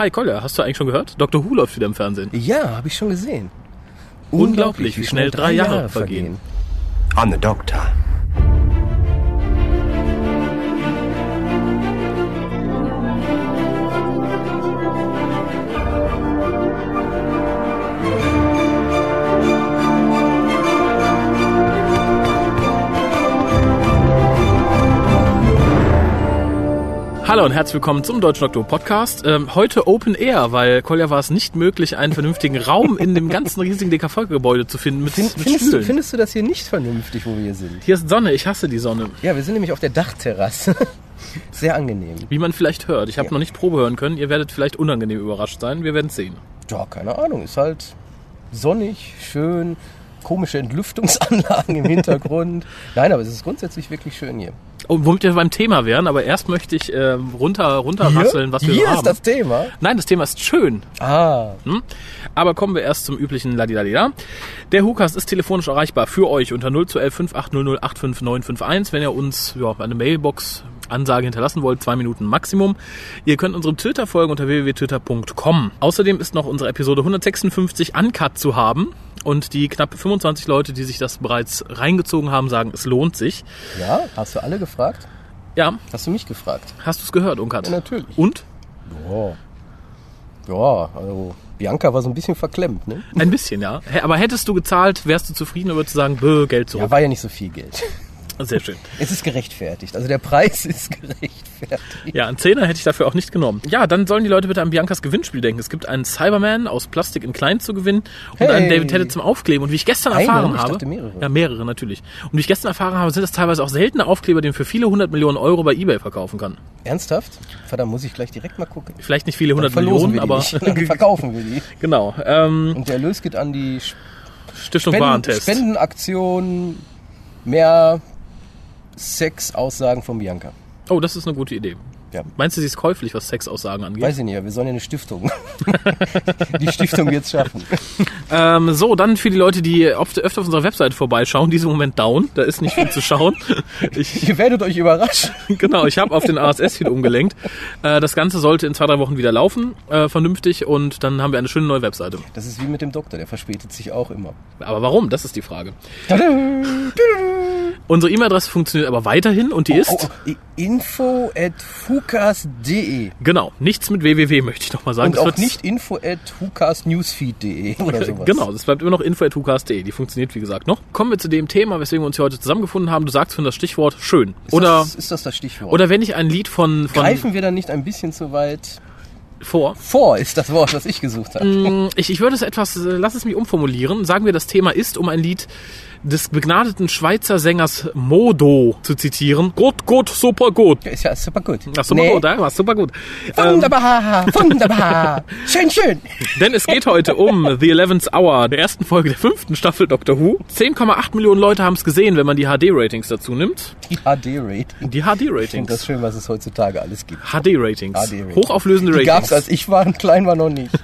Hi Kolja, hast du eigentlich schon gehört? Dr. Who läuft wieder im Fernsehen. Ja, habe ich schon gesehen. Unglaublich, wie schnell drei Jahre vergehen. I'm the doctor. Hallo und herzlich willkommen zum Deutschen Doktor Podcast. Ähm, heute Open Air, weil Kolja war es nicht möglich, einen vernünftigen Raum in dem ganzen riesigen DKV-Gebäude zu finden mit, Find, mit findest, du, findest du das hier nicht vernünftig, wo wir hier sind? Hier ist Sonne, ich hasse die Sonne. Ja, wir sind nämlich auf der Dachterrasse. Sehr angenehm. Wie man vielleicht hört. Ich habe Ja. noch nicht Probe hören können. Ihr werdet vielleicht unangenehm überrascht sein. Wir werden sehen. Ja, keine Ahnung. Ist halt sonnig, schön, komische Entlüftungsanlagen im Hintergrund. Nein, aber es ist grundsätzlich wirklich schön hier. Und womit wir beim Thema wären, aber erst möchte ich ähm, runter, runterrasseln, was wir hier so haben. ist das Thema. Nein, das Thema ist schön. Ah, Hm? Aber kommen wir erst zum üblichen Ladidadida. Der Hukas ist telefonisch erreichbar für euch unter 0211 5800 85951, wenn ihr uns ja, eine Mailbox Ansage hinterlassen wollt, zwei Minuten Maximum. Ihr könnt unserem Twitter folgen unter www.twitter.com. Außerdem ist noch unsere Episode 156 Uncut zu haben. Und die knapp 25 Leute, die sich das bereits reingezogen haben, sagen, es lohnt sich. ja, hast du alle gefragt? Ja, Hast du mich gefragt? hast du es gehört, Uncut? Ja, natürlich. Und? Ja. Ja, also Bianca war so ein bisschen verklemmt, ne? Ein bisschen, ja. Aber hättest du gezahlt, wärst du zufrieden oder würdest du sagen, bö, Geld zurück? Ja, war ja nicht so viel Geld. Sehr schön. Es ist gerechtfertigt. Also der Preis ist gerechtfertigt. Ja, einen Zehner hätte ich dafür auch nicht genommen. Ja, dann sollen die Leute bitte an Biancas Gewinnspiel denken. Es gibt einen Cyberman aus Plastik in klein zu gewinnen und Hey. einen David Teddy zum Aufkleben. Und wie ich gestern Einen? erfahren Ich habe... mehrere. Ja, mehrere natürlich. Und wie ich gestern erfahren habe, sind das teilweise auch seltene Aufkleber, die man für viele hundert Millionen Euro bei Ebay verkaufen kann. Ernsthaft? Verdammt, muss ich gleich direkt mal gucken. Vielleicht nicht viele hundert Millionen, wir aber... die nicht. Dann verkaufen wir die. genau. Ähm, Und der Erlös geht an die Stiftung Spenden, Warentest. Spendenaktion mehr Sexaussagen von Bianca. Oh, das ist eine gute Idee. Ja. Meinst du, sie ist käuflich, was Sexaussagen angeht? Weiß ich nicht, wir sollen ja eine Stiftung. die Stiftung wird's schaffen. Ähm, so, dann für die Leute, die oft, öfter auf unserer Webseite vorbeischauen, diese Moment down. Da ist nicht viel zu schauen. Ich, Ihr werdet euch überraschen. genau, ich habe auf den ASS-Feed umgelenkt. Äh, das Ganze sollte in zwei, drei Wochen wieder laufen, äh, vernünftig. Und dann haben wir eine schöne neue Webseite. Das ist wie mit dem Doktor, der verspätet sich auch immer. Aber warum? Das ist die Frage. Tada! Unsere E-Mail-Adresse funktioniert aber weiterhin und die ist... Oh, oh, info at fukas.de Genau, nichts mit www, möchte ich noch mal sagen. und Das auch nicht info at hukasnewsfeed.de oder sowas. Genau, das bleibt immer noch info.hukas.de. Die funktioniert, wie gesagt, noch. Kommen wir zu dem Thema, weswegen wir uns hier heute zusammengefunden haben. Du sagst schon das Stichwort schön. Ist Oder, das, ist das das Stichwort? oder wenn ich ein Lied von, von Greifen wir dann nicht ein bisschen zu weit vor. vor, ist das Wort, was ich gesucht habe. Mm, Ich, ich würde es etwas, äh, lass es mich umformulieren. Sagen wir, das Thema ist, um ein Lied des begnadeten Schweizer Sängers Modo zu zitieren. Gut, gut, super gut. Ist ja super gut. Ach, super Nee. gut, ja, war super gut. Ähm, Wunderbar, wunderbar. schön, schön. denn es geht heute um The 11th Hour, der ersten Folge der fünften Staffel Doctor Who. 10,8 Millionen Leute haben es gesehen, wenn man die HD-Ratings dazu nimmt. Die HD-Rating. Die Ich finde das HD-Ratings. schön, was es heutzutage alles gibt. HD-Ratings. HD-Ratings. Hochauflösende Die gab's, Ratings. als ich war und klein war, noch nicht.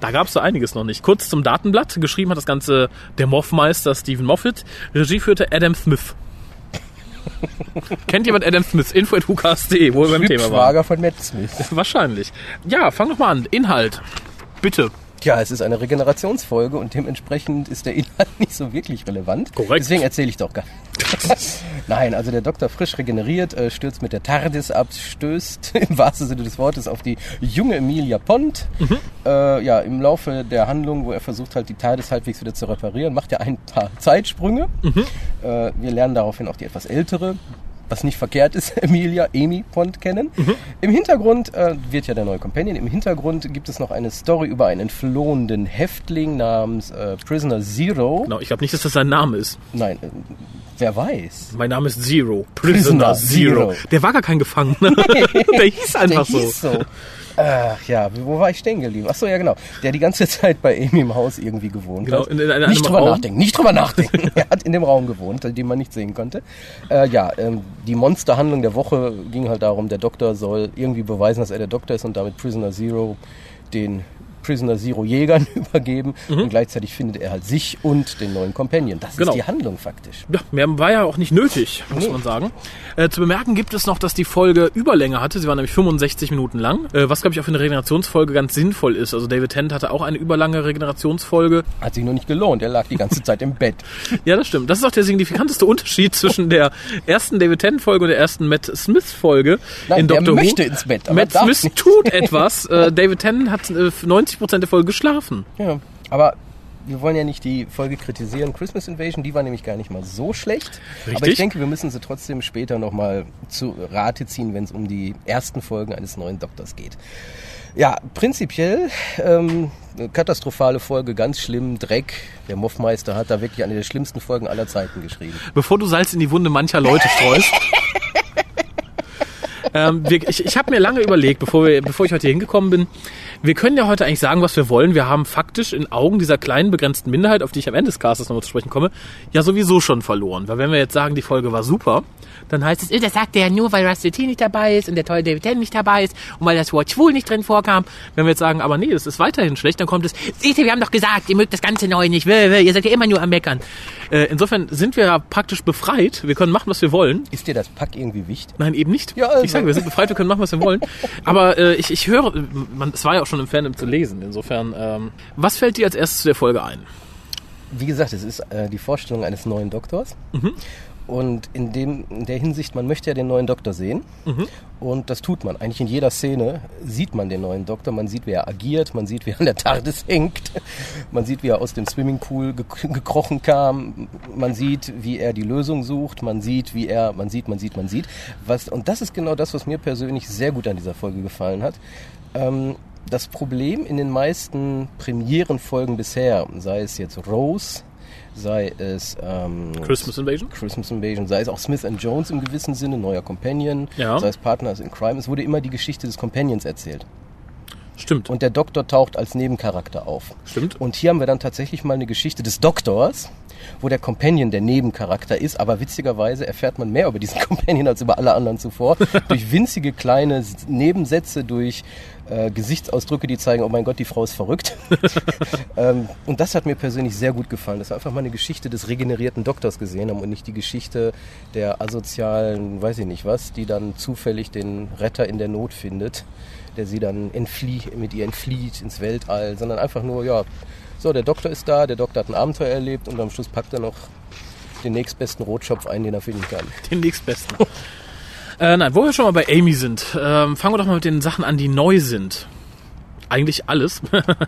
Da gab es so einiges noch nicht. Kurz zum Datenblatt. Geschrieben hat das Ganze der Moffmeister Stephen Moffat. Regie führte Adam Smith. Kennt jemand Adam Smith? Info at hukas.de, wo wir beim Thema waren. Schwager von Matt Smith. Wahrscheinlich. Ja, fang doch mal an. Inhalt. Bitte. Ja, es ist eine Regenerationsfolge und dementsprechend ist der Inhalt nicht so wirklich relevant. Korrekt. Deswegen erzähle ich doch gar nicht. Nein, also der Doktor frisch regeneriert, äh, stürzt mit der TARDIS ab, stößt im wahrsten Sinne des Wortes auf die junge Emilia Pond. Mhm. Äh, ja, im Laufe der Handlung, wo er versucht halt die TARDIS halbwegs wieder zu reparieren, macht er ein paar Zeitsprünge. Mhm. Äh, wir lernen daraufhin auch die etwas ältere was nicht verkehrt ist, Emilia, Amy Pond kennen. Mhm. Im Hintergrund äh, wird ja der neue Companion. Im Hintergrund gibt es noch eine Story über einen entflohenen Häftling namens äh, Prisoner Zero. Genau, ich glaube nicht, dass das sein Name ist. Nein, äh, wer weiß. Mein Name ist Zero. Prisoner Prisoner Zero. Zero. Der war gar kein Gefangener. Der hieß einfach der hieß so. Ach ja, wo war ich stehen geblieben? Ach so, ja genau. Der die ganze Zeit bei Amy im Haus irgendwie gewohnt Genau, hat. in- in einem nicht drüber Raum. nachdenken, nicht drüber nachdenken. er hat in dem Raum gewohnt, den man nicht sehen konnte. Äh, ja, ähm, die Monsterhandlung der Woche ging halt darum, der Doktor soll irgendwie beweisen, dass er der Doktor ist und damit Prisoner Zero den Prisoner Zero Jägern übergeben und gleichzeitig findet er halt sich und den neuen Companion. Das Genau. ist die Handlung faktisch. Ja, mehr war ja auch nicht nötig, muss Nee. man sagen. Äh, zu bemerken gibt es noch, dass die Folge Überlänge hatte. Sie war nämlich 65 Minuten lang, äh, was, glaube ich, auch für eine Regenerationsfolge ganz sinnvoll ist. Also David Tennant hatte auch eine überlange Regenerationsfolge. Hat sich nur nicht gelohnt. Er lag die ganze Zeit im Bett. Ja, das stimmt. Das ist auch der signifikanteste Unterschied zwischen der ersten David Tennant-Folge und der ersten Matt Smith-Folge Nein, in Doctor möchte Who. ins Bett, Matt Smith nicht. tut etwas. Äh, David Tennant hat äh, 90% der Folge geschlafen. Ja, aber wir wollen ja nicht die Folge kritisieren. Christmas Invasion, die war nämlich gar nicht mal so schlecht. Aber Richtig. ich denke, wir müssen sie trotzdem später nochmal zu Rate ziehen, wenn es um die ersten Folgen eines neuen Doktors geht. Ja, prinzipiell ähm, katastrophale Folge, ganz schlimm, Dreck. Der Moffmeister hat da wirklich eine der schlimmsten Folgen aller Zeiten geschrieben. Bevor du Salz in die Wunde mancher Leute streust. ähm, wir, ich ich habe mir lange überlegt, bevor, wir, bevor ich heute hier hingekommen bin, wir können ja heute eigentlich sagen, was wir wollen. Wir haben faktisch in Augen dieser kleinen begrenzten Minderheit, auf die ich am Ende des Castes nochmal zu sprechen komme, ja sowieso schon verloren. Weil wenn wir jetzt sagen, die Folge war super, dann heißt es, Das, das sagt er ja nur, weil Rusty T nicht dabei ist und der tolle David Tennant nicht dabei ist und weil das Wort schwul nicht drin vorkam. wenn wir jetzt sagen, aber nee, es ist weiterhin schlecht, dann kommt es, Seht ihr, wir haben doch gesagt, ihr mögt das Ganze neu nicht. Will, will. Ihr seid ja immer nur am Meckern. äh, insofern sind wir ja praktisch befreit. Wir können machen, was wir wollen. Ist dir das Pack irgendwie wichtig? Nein, eben nicht. Ja, also- Ich sage, wir sind befreit, wir können machen, was wir wollen. Aber äh, ich, ich höre, man, es war ja auch schon im Fandom zu lesen. Insofern, ähm, was fällt dir als erstes zu der Folge ein? Wie gesagt, es ist äh, die Vorstellung eines neuen Doktors. Und in, dem, in der Hinsicht, man möchte ja den neuen Doktor sehen. Und das tut man. Eigentlich in jeder Szene sieht man den neuen Doktor. Man sieht, wie er agiert. Man sieht, wie er an der TARDIS hängt. Man sieht, wie er aus dem Swimmingpool ge gekrochen kam. Man sieht, wie er die Lösung sucht. Man sieht, wie er, man sieht, man sieht, man sieht. Was, und das ist genau das, was mir persönlich sehr gut an dieser Folge gefallen hat. Ähm, das Problem in den meisten Premierenfolgen bisher, sei es jetzt Rose, sei es ähm, Christmas Invasion? Christmas Invasion, sei es auch Smith and Jones im gewissen Sinne, neuer Companion, Ja. sei es Partners in Crime, es wurde immer die Geschichte des Companions erzählt. Stimmt. Und der Doktor taucht als Nebencharakter auf. Stimmt. Und hier haben wir dann tatsächlich mal eine Geschichte des Doktors, wo der Companion der Nebencharakter ist, aber witzigerweise erfährt man mehr über diesen Companion als über alle anderen zuvor. durch winzige kleine Nebensätze, durch äh, Gesichtsausdrücke, die zeigen, oh mein Gott, die Frau ist verrückt. ähm, und das hat mir persönlich sehr gut gefallen, dass wir einfach mal eine Geschichte des regenerierten Doktors gesehen haben und nicht die Geschichte der asozialen, weiß ich nicht was, die dann zufällig den Retter in der Not findet, der sie dann entflieht, mit ihr entflieht ins Weltall, sondern einfach nur, ja, so, der Doktor ist da, der Doktor hat ein Abenteuer erlebt und am Schluss packt er noch den nächstbesten Rotschopf ein, den er finden kann. Den nächstbesten. Äh, nein, wo wir schon mal bei Amy sind, ähm, fangen wir doch mal mit den Sachen an, die neu sind. Eigentlich alles.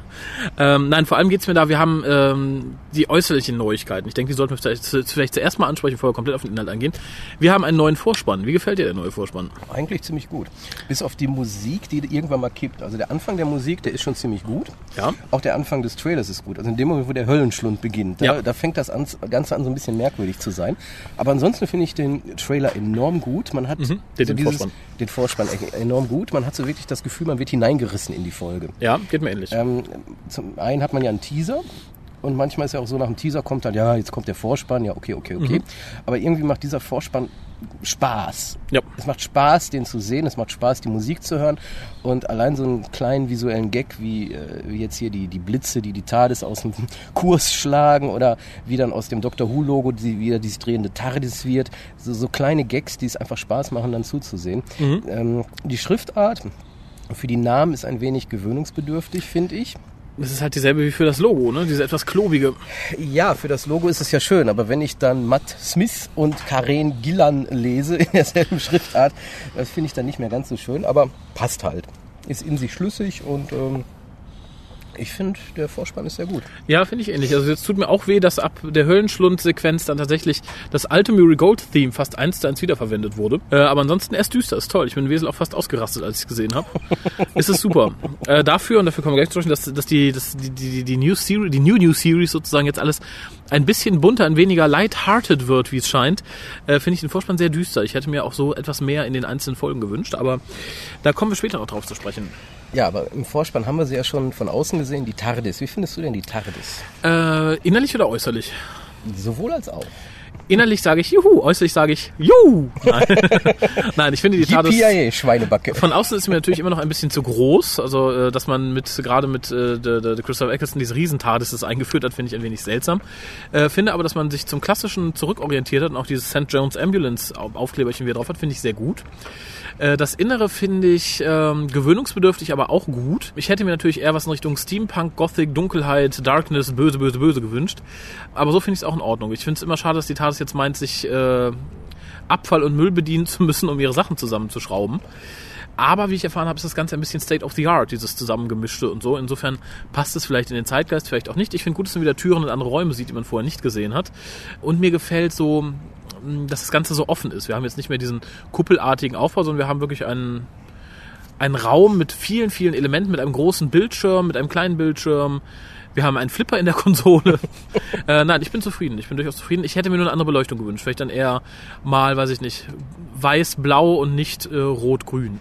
ähm, nein, vor allem geht's mir da, wir haben ähm, die äußerlichen Neuigkeiten. Ich denke, die sollten wir vielleicht, vielleicht zuerst mal ansprechen, bevor wir komplett auf den Inhalt eingehen. Wir haben einen neuen Vorspann. Wie gefällt dir der neue Vorspann? Eigentlich ziemlich gut. Bis auf die Musik, die irgendwann mal kippt. Also der Anfang der Musik, der ist schon ziemlich gut. Ja. Auch der Anfang des Trailers ist gut. Also in dem Moment, wo der Höllenschlund beginnt, da, Ja. da fängt das an, Ganze an so ein bisschen merkwürdig zu sein. Aber ansonsten finde ich den Trailer enorm gut. Man hat Mhm. Den- den Vorspann. den Vorspann enorm gut. Man hat so wirklich das Gefühl, man wird hineingerissen in die Folge. Ja, geht mir ähnlich. Ähm, zum einen hat man ja einen Teaser und manchmal ist ja auch so, nach dem Teaser kommt dann, ja, jetzt kommt der Vorspann, ja, okay, okay, okay. Aber irgendwie macht dieser Vorspann Spaß. Ja. Es macht Spaß, den zu sehen, es macht Spaß, die Musik zu hören und allein so einen kleinen visuellen Gag, wie, äh, wie jetzt hier die, die Blitze, die die TARDIS aus dem Kurs schlagen oder wie dann aus dem Doctor Who-Logo die, wieder dieses drehende TARDIS wird. So, so kleine Gags, die es einfach Spaß machen, dann zuzusehen. Ähm, die Schriftart für die Namen ist ein wenig gewöhnungsbedürftig, finde ich. Es ist halt dieselbe wie für das Logo, ne? Diese etwas klobige. Ja, für das Logo ist es ja schön, aber wenn ich dann Matt Smith und Karen Gillan lese in derselben Schriftart, das finde ich dann nicht mehr ganz so schön, aber passt halt. Ist in sich schlüssig und ähm, ich finde, der Vorspann ist sehr gut. Ja, finde ich ähnlich. Also jetzt tut mir auch weh, dass ab der Höllenschlund-Sequenz dann tatsächlich das alte Murray Gold-Theme fast eins zu eins wiederverwendet wurde. Äh, aber ansonsten erst düster, ist toll. Ich bin Wesel auch fast ausgerastet, als ich es gesehen habe. es ist super. Äh, dafür, und dafür kommen wir gleich zu sprechen, dass, dass, die, dass die, die, die, New Series, die New New Series sozusagen jetzt alles ein bisschen bunter, ein weniger light-hearted wird, wie es scheint, äh, finde ich den Vorspann sehr düster. Ich hätte mir auch so etwas mehr in den einzelnen Folgen gewünscht, aber da kommen wir später noch drauf zu sprechen. Ja, aber im Vorspann haben wir sie ja schon von außen gesehen, die TARDIS. Wie findest du denn die TARDIS? Äh, innerlich oder äußerlich? Sowohl als auch. Innerlich sage ich Juhu, äußerlich sage ich Juhu. Nein, Nein ich finde die. Yippie, Schweinebacke. Von außen ist mir natürlich immer noch ein bisschen zu groß. Also, äh, dass man mit gerade mit äh, der, der Christopher Eccleston diese Riesentardis eingeführt hat, finde ich ein wenig seltsam. Äh, finde aber, dass man sich zum Klassischen zurückorientiert hat und auch dieses St. John's Ambulance Auf- Aufkleberchen wieder drauf hat, finde ich sehr gut. Äh, Das Innere finde ich ähm, gewöhnungsbedürftig, aber auch gut. Ich hätte mir natürlich eher was in Richtung Steampunk, Gothic, Dunkelheit, Darkness, böse, böse, böse gewünscht. Aber so finde ich es auch in Ordnung. Ich finde es immer schade, dass die TARDIS jetzt meint, sich äh, Abfall und Müll bedienen zu müssen, um ihre Sachen zusammenzuschrauben. Aber wie ich erfahren habe, ist das Ganze ein bisschen State of the Art, dieses Zusammengemischte und so. Insofern passt es vielleicht in den Zeitgeist, vielleicht auch nicht. Ich finde gut, dass man wieder Türen und andere Räume sieht, die man vorher nicht gesehen hat. Und mir gefällt so, mh, dass das Ganze so offen ist. Wir haben jetzt nicht mehr diesen kuppelartigen Aufbau, sondern wir haben wirklich einen, einen Raum mit vielen, vielen Elementen, mit einem großen Bildschirm, mit einem kleinen Bildschirm. Wir haben einen Flipper in der Konsole. äh, nein, ich bin zufrieden. Ich bin durchaus zufrieden. Ich hätte mir nur eine andere Beleuchtung gewünscht. Vielleicht dann eher mal, weiß ich nicht, weiß-blau und nicht äh, rot-grün.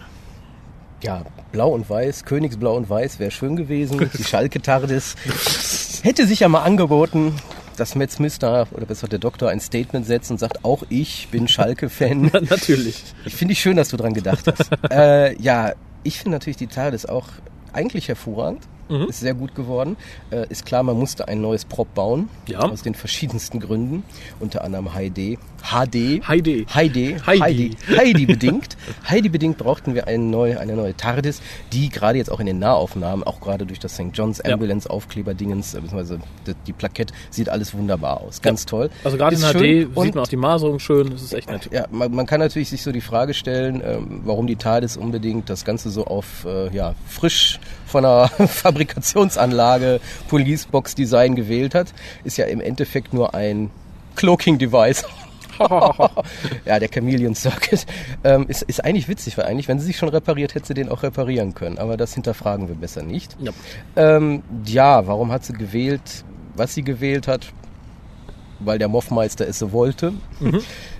Ja, blau und weiß, Königsblau und weiß wäre schön gewesen. Die Schalke-Tardis hätte sich ja mal angeboten, dass Metz Mister oder besser der Doktor ein Statement setzt und sagt, auch ich bin Schalke-Fan. Natürlich. Ich finde ich schön, dass du dran gedacht hast. äh, ja, ich finde natürlich die TARDIS auch eigentlich hervorragend. Mhm. Ist sehr gut geworden. Äh, ist klar, man musste ein neues Prop bauen. Ja. Aus den verschiedensten Gründen. Unter anderem HD. HD. Heidi. Heidi. Heidi. Heidi. Bedingt. Heidi bedingt brauchten wir eine neue, eine neue TARDIS, die gerade jetzt auch in den Nahaufnahmen, auch gerade durch das St. John's. Ambulance Aufkleberdingens, äh, beziehungsweise die, Plakette, sieht alles wunderbar aus. Ganz toll. Also gerade in HD sieht man auch die Maserung schön. Das ist echt nett. ja, man, kann natürlich sich so die Frage stellen, ähm, warum die TARDIS unbedingt das Ganze so auf äh, ja, frisch von einer Fabrikationsanlage Police-Box-Design gewählt hat. Ist ja im Endeffekt nur ein Cloaking-Device. ja, der Chameleon Circuit ähm, ist, ist eigentlich witzig, weil eigentlich, wenn sie sich schon repariert, hätte sie den auch reparieren können. Aber das hinterfragen wir besser nicht. Ja. Ähm, ja, warum hat sie gewählt, was sie gewählt hat? Weil der Moffmeister es so wollte.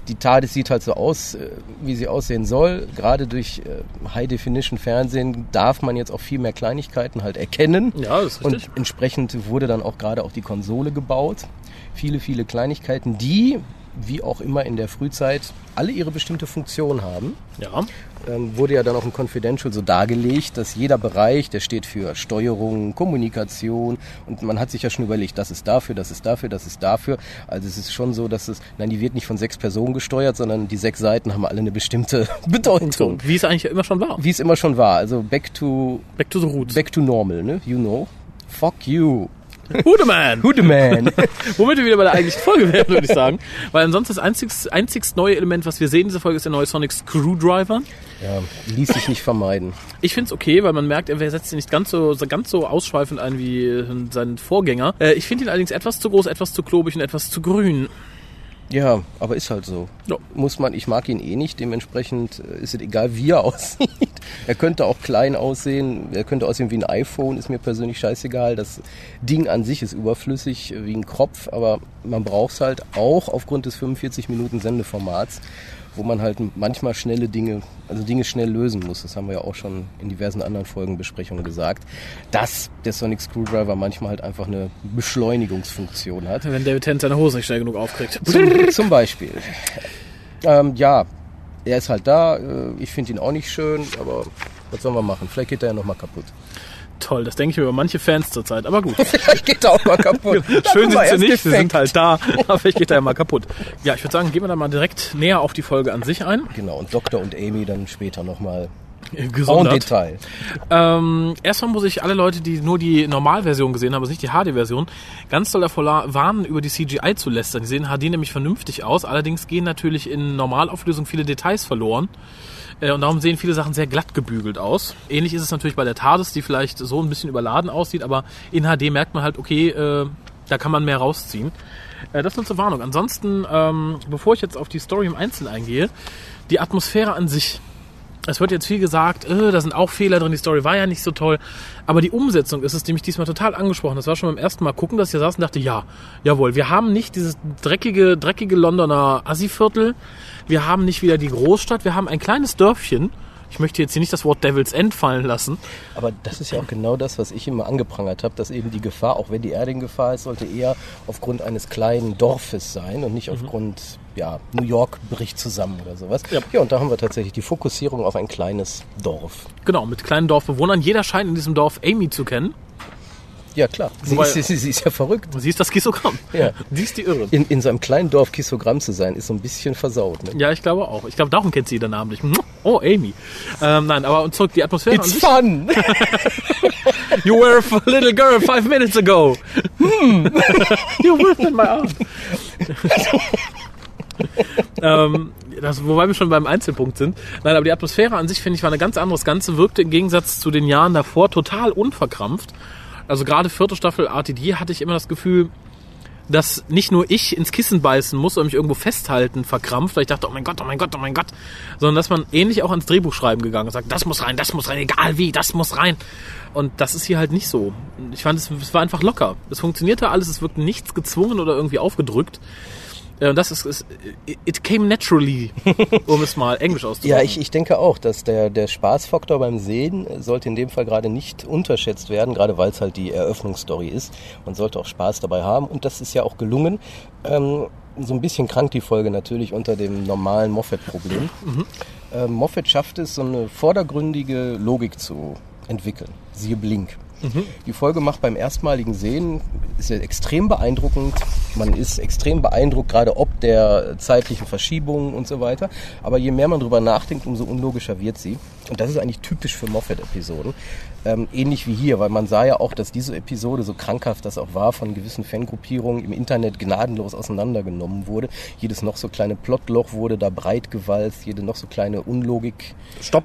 Die TARDIS sieht halt so aus, äh, wie sie aussehen soll. Gerade durch äh, High Definition Fernsehen darf man jetzt auch viel mehr Kleinigkeiten halt erkennen. Ja, das ist richtig. Und entsprechend wurde dann auch gerade auch die Konsole gebaut. Viele, viele Kleinigkeiten, die, wie auch immer in der Frühzeit, alle ihre bestimmte Funktion haben Ja. ähm, wurde ja dann auch im Confidential so dargelegt, dass jeder Bereich, der steht für Steuerung, Kommunikation und man hat sich ja schon überlegt, das ist dafür, das ist dafür, das ist dafür. Also es ist schon so, dass es, nein, die wird nicht von sechs Personen gesteuert, sondern die sechs Seiten haben alle eine bestimmte Bedeutung. So, wie es eigentlich immer schon war. Wie es immer schon war. Also back to, Back to the roots. back to normal, ne? You know. Fuck you. Hudeman! Who the man? Womit wir wieder bei der eigentlichen Folge wären, würde ich sagen. Weil ansonsten das einzigst, einzigst neue Element, was wir sehen in dieser Folge, ist der neue Sonic Screwdriver. ja, ließ sich nicht vermeiden. Ich finde es okay, weil man merkt, er setzt ihn nicht ganz so, ganz so ausschweifend ein wie sein Vorgänger. Äh, ich finde ihn allerdings etwas zu groß, etwas zu klobig und etwas zu grün. Ja, aber ist halt so. Ja. Muss man, ich mag ihn eh nicht, dementsprechend äh, ist es egal, wie er aussieht. Er könnte auch klein aussehen, er könnte aussehen wie ein iPhone, ist mir persönlich scheißegal. Das Ding an sich ist überflüssig äh, wie ein Kropf, aber man braucht es halt auch aufgrund des 45 Minuten Sendeformats, wo man halt manchmal schnelle Dinge, also Dinge schnell lösen muss. Das haben wir ja auch schon in diversen anderen Folgenbesprechungen gesagt, dass der Sonic Screwdriver manchmal halt einfach eine Beschleunigungsfunktion hat. Wenn David Tennant seine Hose nicht schnell genug aufkriegt. Zum, zum Beispiel. Ähm, ja, er ist halt da. äh, Ich finde ihn auch nicht schön, aber was sollen wir machen? Vielleicht geht er ja nochmal kaputt. Toll, das denke ich mir über manche Fans zurzeit. Aber gut. Vielleicht geht er auch mal kaputt. Schön sind sie nicht, erst sie sind halt da. Aber vielleicht geht er ja mal kaputt. Ja, ich würde sagen, gehen wir da mal direkt näher auf die Folge an sich ein. Genau, und Doktor und Amy dann später nochmal Äh, en Gesondert. Detail. Ähm, erstmal muss ich alle Leute, die nur die Normalversion gesehen haben, also nicht die HD-Version, ganz doll davor warnen, über die CGI zu lästern. Die sehen HD nämlich vernünftig aus, allerdings gehen natürlich in Normalauflösung viele Details verloren. Äh, Und darum sehen viele Sachen sehr glatt gebügelt aus. Ähnlich ist es natürlich bei der TARDIS, die vielleicht so ein bisschen überladen aussieht, aber in HD merkt man halt, okay, äh, da kann man mehr rausziehen. Äh, das nur zur Warnung. Ansonsten, ähm, bevor ich jetzt auf die Story im Einzelnen eingehe, die Atmosphäre an sich es wird jetzt viel gesagt, äh, da sind auch Fehler drin, die Story war ja nicht so toll. Aber die Umsetzung ist es, die mich diesmal total angesprochen. Das war schon beim ersten Mal gucken, dass ich da saß und dachte, ja, jawohl, wir haben nicht dieses dreckige, dreckige Londoner Assi-Viertel. Wir haben nicht wieder die Großstadt. Wir haben ein kleines Dörfchen Ich möchte jetzt hier nicht das Wort Devil's End fallen lassen. Aber das ist ja auch genau das, was ich immer angeprangert habe, dass eben die Gefahr, auch wenn die Erde in Gefahr ist, sollte eher aufgrund eines kleinen Dorfes sein und nicht aufgrund, ja, New York bricht zusammen oder sowas. Ja. ja, und da haben wir tatsächlich die Fokussierung auf ein kleines Dorf. Genau, mit kleinen Dorfbewohnern. Jeder scheint in diesem Dorf Amy zu kennen. Ja, klar. Sie, Wobei- ist, sie, sie ist ja verrückt. Sie ist das Kisogramm. Ja. Sie ist die Irre. In, in so einem kleinen Dorf Kisogramm zu sein, ist so ein bisschen versaut. Ne? Ja, ich glaube auch. Ich glaube, darum kennt sie ihren Namen nicht. Oh, Amy. Ähm, nein, aber und zurück die Atmosphäre. It's fun! You were a little girl five minutes ago. Hmm. you were in my arms. ähm, das, wobei wir schon beim Einzelpunkt sind. Nein, aber die Atmosphäre an sich, finde ich, war eine ganz andere. Das Ganze wirkte im Gegensatz zu den Jahren davor total unverkrampft. Also gerade vierte Staffel RTD hatte ich immer das Gefühl, dass nicht nur ich ins Kissen beißen muss oder mich irgendwo festhalten, verkrampft, weil ich dachte, oh mein Gott, oh mein Gott, oh mein Gott, sondern dass man ähnlich auch ans Drehbuch schreiben gegangen ist, sagt, das muss rein, das muss rein, egal wie, das muss rein. Und das ist hier halt nicht so. Ich fand, es, es war einfach locker. Es funktionierte alles, es wirkte nichts gezwungen oder irgendwie aufgedrückt. Und das ist, ist it came naturally, um es mal englisch auszudrücken. Ja, ich, ich denke auch, dass der, der Spaßfaktor beim Sehen sollte in dem Fall gerade nicht unterschätzt werden, gerade weil es halt die Eröffnungsstory ist. Man sollte auch Spaß dabei haben und das ist ja auch gelungen. Ähm, so ein bisschen krank die Folge natürlich unter dem normalen Moffat-Problem. Ähm, Moffat schafft es, so eine vordergründige Logik zu entwickeln. Siehe Blink. Die Folge macht beim erstmaligen Sehen, ist ja extrem beeindruckend. Man ist extrem beeindruckt, gerade ob der zeitlichen Verschiebungen und so weiter. Aber je mehr man drüber nachdenkt, umso unlogischer wird sie. Und das ist eigentlich typisch für Moffat-Episoden. Ähm, ähnlich wie hier, weil man sah ja auch, dass diese Episode, so krankhaft das auch war, von gewissen Fangruppierungen im Internet gnadenlos auseinandergenommen wurde. Jedes noch so kleine Plotloch wurde da breit gewalzt, jede noch so kleine Unlogik Stopp.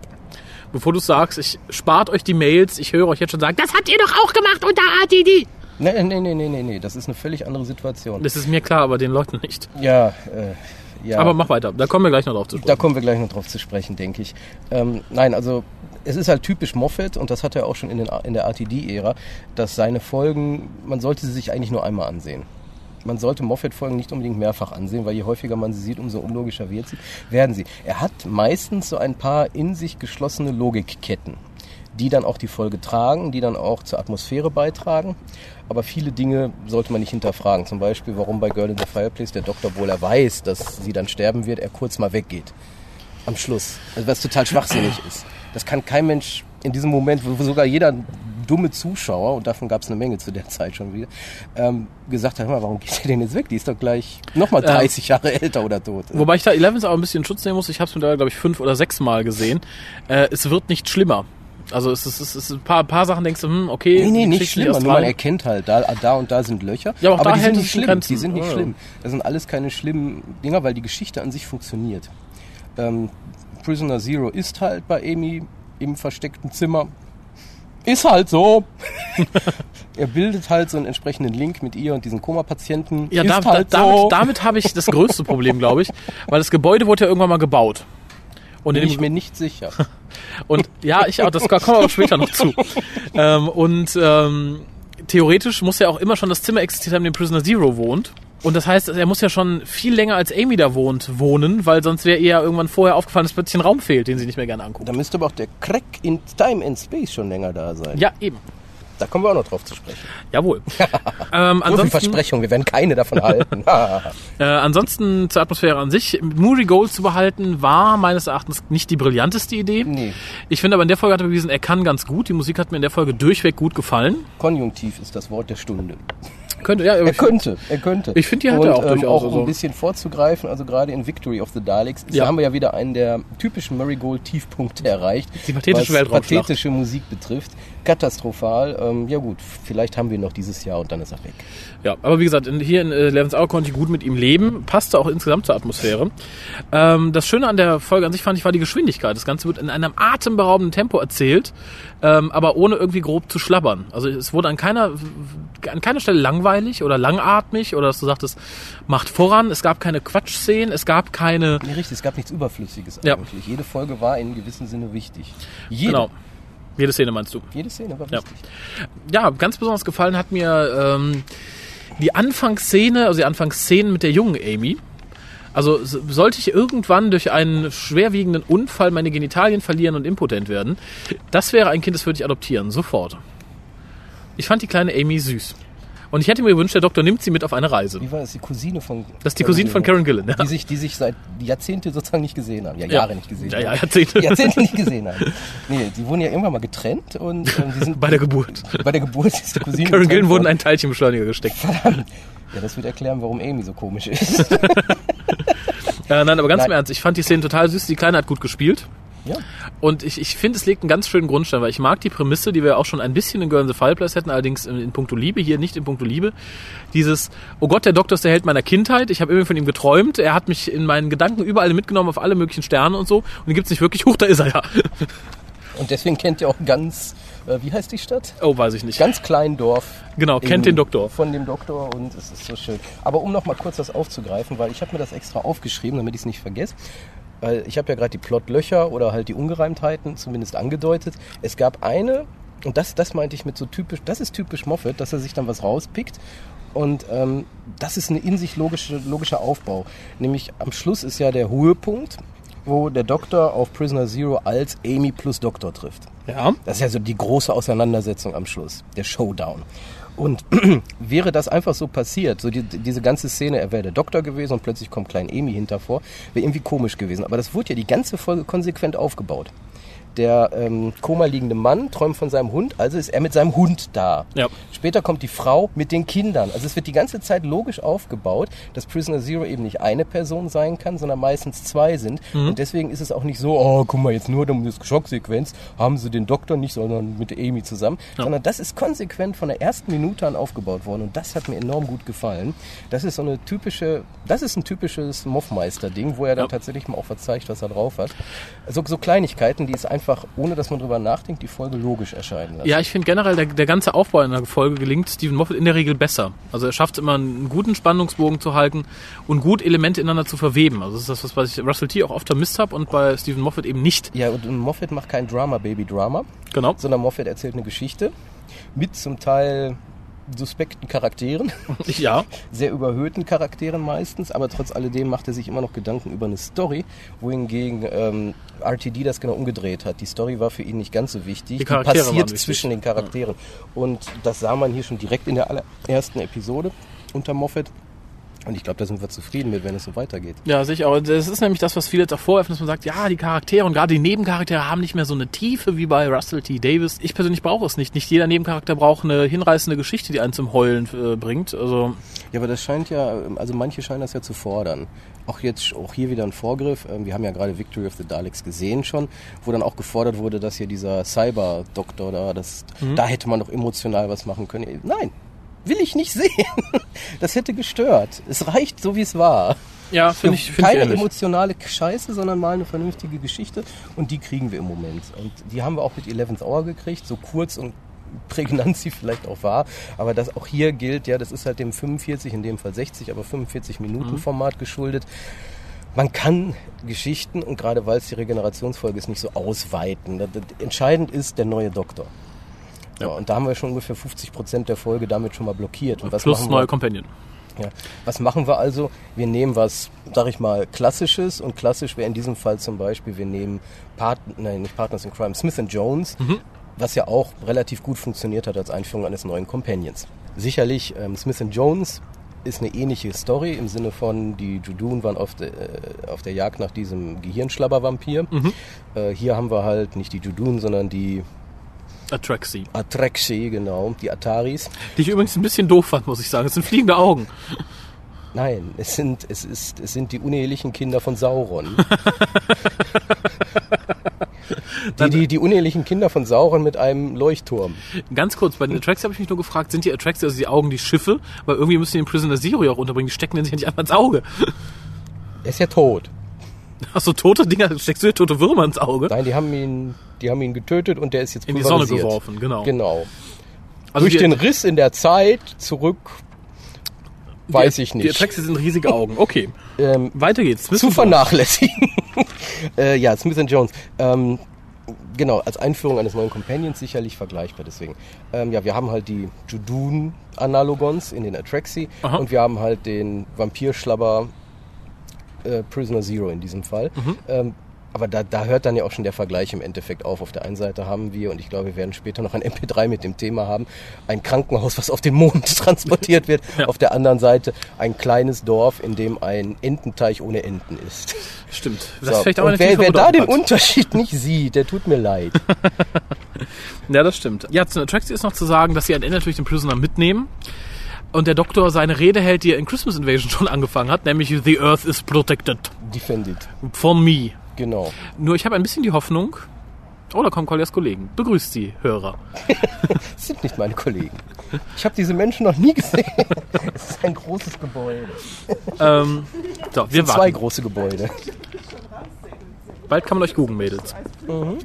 Bevor du sagst, ich spart euch die Mails, ich höre euch jetzt schon sagen, das habt ihr doch auch gemacht unter ATD. Nee, nee, nee, nee, nee, nee, das ist eine völlig andere Situation. Das ist mir klar, aber den Leuten nicht. Ja, äh, ja. Aber mach weiter, da kommen wir gleich noch drauf zu Da sprechen. kommen wir gleich noch drauf zu sprechen, denke ich. Ähm, nein, also es ist halt typisch Moffat und das hat er auch schon in, den, in der RTD-Ära, dass seine Folgen, man sollte sie sich eigentlich nur einmal ansehen. Man sollte Moffat-Folgen nicht unbedingt mehrfach ansehen, weil je häufiger man sie sieht, umso unlogischer wird sie, werden sie. Er hat meistens so ein paar in sich geschlossene Logikketten, die dann auch die Folge tragen, die dann auch zur Atmosphäre beitragen. Aber viele Dinge sollte man nicht hinterfragen. Zum Beispiel, warum bei Girl in the Fireplace der Doktor, obwohl er weiß, dass sie dann sterben wird, er kurz mal weggeht. Am Schluss. Also was total schwachsinnig ist. Das kann kein Mensch in diesem Moment, wo sogar jeder dumme Zuschauer, und davon gab es eine Menge zu der Zeit schon wieder, ähm, gesagt mal, warum geht sie denn jetzt weg? Die ist doch gleich nochmal 30 Jahre älter oder tot. Wobei ich da Elevens auch ein bisschen Schutz nehmen muss. Ich habe es mir da, glaube ich, fünf oder sechs Mal gesehen. Äh, es wird nicht schlimmer. Also es ist, es ist ein paar, paar Sachen denkst du, hm, okay. Nee, nee, nicht kriegst du schlimm. aus Nur man erkennt halt, da, da und da sind Löcher. Ja, aber aber da die hält sind nicht schlimm. Grenzen. Die sind nicht ja. schlimm. Das sind alles keine schlimmen Dinger, weil die Geschichte an sich funktioniert. Ähm, Prisoner Zero ist halt bei Amy im versteckten Zimmer. Ist halt so. er bildet halt so einen entsprechenden Link mit ihr und diesen Koma-Patienten. Ja, da, halt da, so. damit, damit habe ich das größte Problem, glaube ich. Weil das Gebäude wurde ja irgendwann mal gebaut. Und in bin ich mir nicht sicher. Und ja, ich auch, das kommen wir auch später noch zu. Ähm, und ähm, theoretisch muss ja auch immer schon das Zimmer existiert haben, in dem Prisoner Zero wohnt. Und das heißt, er muss ja schon viel länger als Amy da wohnt, wohnen, weil sonst wäre ihr ja irgendwann vorher aufgefallen, dass plötzlich ein Raum fehlt, den sie nicht mehr gerne anguckt. Da müsste aber auch der Crack in Time and Space schon länger da sein. Ja, eben. Da kommen wir auch noch drauf zu sprechen. Jawohl. ähm, So viel ansonsten, Versprechungen, wir werden keine davon halten. äh, ansonsten zur Atmosphäre an sich. Moody Gold zu behalten war meines Erachtens nicht die brillanteste Idee. nee, Ich finde aber in der Folge hat er bewiesen, er kann ganz gut. Die Musik hat mir in der Folge durchweg gut gefallen. Konjunktiv ist das Wort der Stunde. Könnte, ja, Er könnte, er könnte. Ich finde, die hat Und, er auch ähm, durchaus, auch um also- ein bisschen vorzugreifen, also gerade in Victory of the Daleks, Ja. da haben wir ja wieder einen der typischen Murray Gold Tiefpunkte erreicht. Die pathetische was pathetische Musik betrifft. Katastrophal. Ähm, ja gut, vielleicht haben wir ihn noch dieses Jahr und dann ist er weg. Ja, aber wie gesagt, in, hier in äh, Eleven's Hour konnte ich gut mit ihm leben, passte auch insgesamt zur Atmosphäre. Ähm, das Schöne an der Folge an sich fand ich war die Geschwindigkeit. Das Ganze wird in einem atemberaubenden Tempo erzählt, ähm, aber ohne irgendwie grob zu schlabbern. Also es wurde an keiner an keiner Stelle langweilig oder langatmig oder dass du sagtest, macht voran. Es gab keine Quatschszenen, es gab keine Nee, richtig, es gab nichts Überflüssiges Ja. eigentlich. Jede Folge war in gewissem Sinne wichtig. Jede, genau. Jede Szene meinst du? jede Szene war Ja. wichtig. ja, ganz besonders gefallen hat mir ähm, die Anfangsszene, also die Anfangsszenen mit der jungen Amy. Also sollte ich irgendwann durch einen schwerwiegenden Unfall meine Genitalien verlieren und impotent werden, das wäre ein Kind, das würde ich adoptieren, sofort. Ich fand die kleine Amy süß. Und ich hätte mir gewünscht, der Doktor nimmt sie mit auf eine Reise. Wie war das? Die Cousine von. Das ist die Cousine von Karen Gillan, ja. Die sich, die sich seit Jahrzehnte sozusagen nicht gesehen haben. Ja, Ja. Jahre nicht gesehen Ja, ja. Jahrzehnte. Jahrzehnte nicht gesehen haben. Nee, die wurden ja irgendwann mal getrennt und ähm, die sind. Bei der Geburt. Bei der Geburt ist die Cousine. Karen Gillan getrennt wurden in worden. einen Teilchenbeschleuniger gesteckt. Ja, das wird erklären, warum Amy so komisch ist. Äh, nein, aber ganz Nein. im Ernst, ich fand die Szene total süß. Die Kleine hat gut gespielt. Ja. Und ich, ich finde, es legt einen ganz schönen Grundstein, weil ich mag die Prämisse, die wir auch schon ein bisschen in Girl in the Fireplace hätten, allerdings in, in puncto Liebe, hier nicht in puncto Liebe. Dieses, oh Gott, der Doktor ist der Held meiner Kindheit, ich habe irgendwie von ihm geträumt, er hat mich in meinen Gedanken überall mitgenommen, auf alle möglichen Sterne und so, und den gibt's nicht wirklich, huch, da ist er ja. Und deswegen kennt ihr auch ganz, äh, wie heißt die Stadt? Oh, weiß ich nicht. Ganz klein Dorf. Genau, kennt den Doktor. Von dem Doktor und es ist so schön. Aber um noch mal kurz das aufzugreifen, weil ich habe mir das extra aufgeschrieben, damit ich es nicht vergesse. Weil ich habe ja gerade die Plotlöcher oder halt die Ungereimtheiten zumindest angedeutet. Es gab eine, und das, das meinte ich mit so typisch, das ist typisch Moffat, dass er sich dann was rauspickt. Und ähm, das ist ein in sich logische, logischer Aufbau. Nämlich am Schluss ist ja der Höhepunkt, wo der Doktor auf Prisoner Zero als Amy plus Doktor trifft. Ja. Das ist ja so die große Auseinandersetzung am Schluss, der Showdown. Und wäre das einfach so passiert, so die, diese ganze Szene, er wäre der Doktor gewesen und plötzlich kommt Klein Amy hinter vor, wäre irgendwie komisch gewesen. Aber das wurde ja die ganze Folge konsequent aufgebaut. Der ähm, Koma liegende Mann träumt von seinem Hund, also ist er mit seinem Hund da. Ja. Später kommt die Frau mit den Kindern. Also es wird die ganze Zeit logisch aufgebaut, dass Prisoner Zero eben nicht eine Person sein kann, sondern meistens zwei sind. Mhm. Und deswegen ist es auch nicht so, oh, guck mal, jetzt nur um das Schocksequenz haben sie den Doktor nicht, sondern mit Amy zusammen. Ja. Sondern das ist konsequent von der ersten Minute an aufgebaut worden. Und das hat mir enorm gut gefallen. Das ist so eine typische, das ist ein typisches Moffmeister-Ding, wo er dann Ja. tatsächlich mal auch verzeigt, was er drauf hat. So, so Kleinigkeiten, die es einfach, ohne dass man drüber nachdenkt, die Folge logisch erscheinen lassen. Ja, ich finde generell, der, der ganze Aufbau in der Folge gelingt Stephen Moffat in der Regel besser. Also er schafft es immer, einen guten Spannungsbogen zu halten und gut Elemente ineinander zu verweben. Also das ist das, was- was ich Russell T. auch oft vermisst habe und bei Stephen Moffat eben nicht. Ja, und Moffat macht kein Drama-Baby-Drama, Genau. sondern Moffat erzählt eine Geschichte mit zum Teil suspekten Charakteren, Ja. sehr überhöhten Charakteren meistens, aber trotz alledem macht er sich immer noch Gedanken über eine Story, wohingegen ähm, RTD das genau umgedreht hat. Die Story war für ihn nicht ganz so wichtig. Die Charaktere waren passiert wichtig. zwischen den Charakteren. Und das sah man hier schon direkt in der allerersten Episode unter Moffat. Und ich glaube, da sind wir zufrieden mit, wenn es so weitergeht. Ja, ich auch. Das ist nämlich das, was viele jetzt auch vorwerfen, dass man sagt, ja, die Charaktere und gerade die Nebencharaktere haben nicht mehr so eine Tiefe wie bei Russell T. Davis. Ich persönlich brauche es nicht. Nicht jeder Nebencharakter braucht eine hinreißende Geschichte, die einen zum Heulen äh, bringt. Also Ja, aber das scheint ja, also manche scheinen das ja zu fordern. Auch jetzt, auch hier wieder ein Vorgriff. Ähm, Wir haben ja gerade Victory of the Daleks gesehen schon, wo dann auch gefordert wurde, dass hier dieser Cyber-Doktor da, das, da hätte man doch emotional was machen können. Nein, will ich nicht sehen. Das hätte gestört. Es reicht so, wie es war. ja, finde ich, finde ich Keine ähnlich. emotionale Scheiße, sondern mal eine vernünftige Geschichte. Und die kriegen wir im Moment. Und die haben wir auch mit 11th Hour gekriegt, so kurz und prägnant sie vielleicht auch war. Aber das auch hier gilt, ja, das ist halt dem 45, in dem Fall 60, aber 45 Minuten Format geschuldet. Man kann Geschichten, und gerade weil es die Regenerationsfolge ist, nicht so ausweiten. Entscheidend ist der neue Doktor. Ja. und da haben wir schon ungefähr 50 Prozent der Folge damit schon mal blockiert. Und was Plus machen neue? Companion. Ja. Was machen wir also? Wir nehmen was, sag ich mal, Klassisches und klassisch wäre in diesem Fall zum Beispiel, wir nehmen Part, nein, nicht Partners in Crime, Smith Jones, was ja auch relativ gut funktioniert hat als Einführung eines neuen Companions. Sicherlich, ähm, Smith Jones ist eine ähnliche Story im Sinne von, die Judun waren auf, de, äh, auf der Jagd nach diesem Gehirnschlabbervampir. Äh, hier haben wir halt nicht die Judun, sondern die Atraxi. Atraxi, genau, die Ataris. Die ich übrigens ein bisschen doof fand, muss ich sagen. Es sind fliegende Augen. Nein, es sind, es ist, es sind die unehelichen Kinder von Sauron. die, die, die unehelichen Kinder von Sauron mit einem Leuchtturm. Ganz kurz, bei den Atraxi habe ich mich nur gefragt, sind die Atraxi, also die Augen, die Schiffe? Weil irgendwie müssen die den Prisoner Zero ja auch unterbringen. Die stecken den sich ja nicht einfach ins Auge. Er ist ja tot. Ach so, tote Dinger, steckst du dir tote Würmer ins Auge? Nein, die haben ihn, die haben ihn getötet und der ist jetzt In die Sonne geworfen, genau. Genau. Also Durch die- den Riss in der Zeit zurück, weiß ich Die nicht. Atraxi sind riesige Augen. Okay, Ähm, weiter geht's. zu Smith vernachlässigen. äh, ja, Smith Jones. Ähm, genau, als Einführung eines neuen Companions sicherlich vergleichbar. Deswegen, ähm, ja, wir haben halt die Judun-Analogons in den Atraxi Aha. und wir haben halt den Vampirschlabber äh, Prisoner Zero in diesem Fall. Mhm. Ähm, aber da, da hört dann ja auch schon der Vergleich im Endeffekt auf. Auf der einen Seite haben wir, und ich glaube, wir werden später noch ein MP3 mit dem Thema haben, ein Krankenhaus, was auf den Mond transportiert wird. Ja. Auf der anderen Seite ein kleines Dorf, in dem ein Ententeich ohne Enten ist. Stimmt. Das So. ist vielleicht auch und wer, wer da den hat. Unterschied nicht sieht, der tut mir leid. Ja, das stimmt. Ja, zu Traxi ist noch zu sagen, dass sie am Ende natürlich den Prisoner mitnehmen. Und der Doktor seine Rede hält, die er in Christmas Invasion schon angefangen hat, nämlich The Earth is protected Defended. from me. Genau. Nur ich habe ein bisschen die Hoffnung, oh, da kommen Colliers Kollegen. Begrüßt Sie, Hörer. Das sind nicht meine Kollegen. Ich habe diese Menschen noch nie gesehen. Es ist ein großes Gebäude. Ähm, so, wir Zwei warten. große Gebäude. Bald kann man euch googeln, Mädels. Mhm.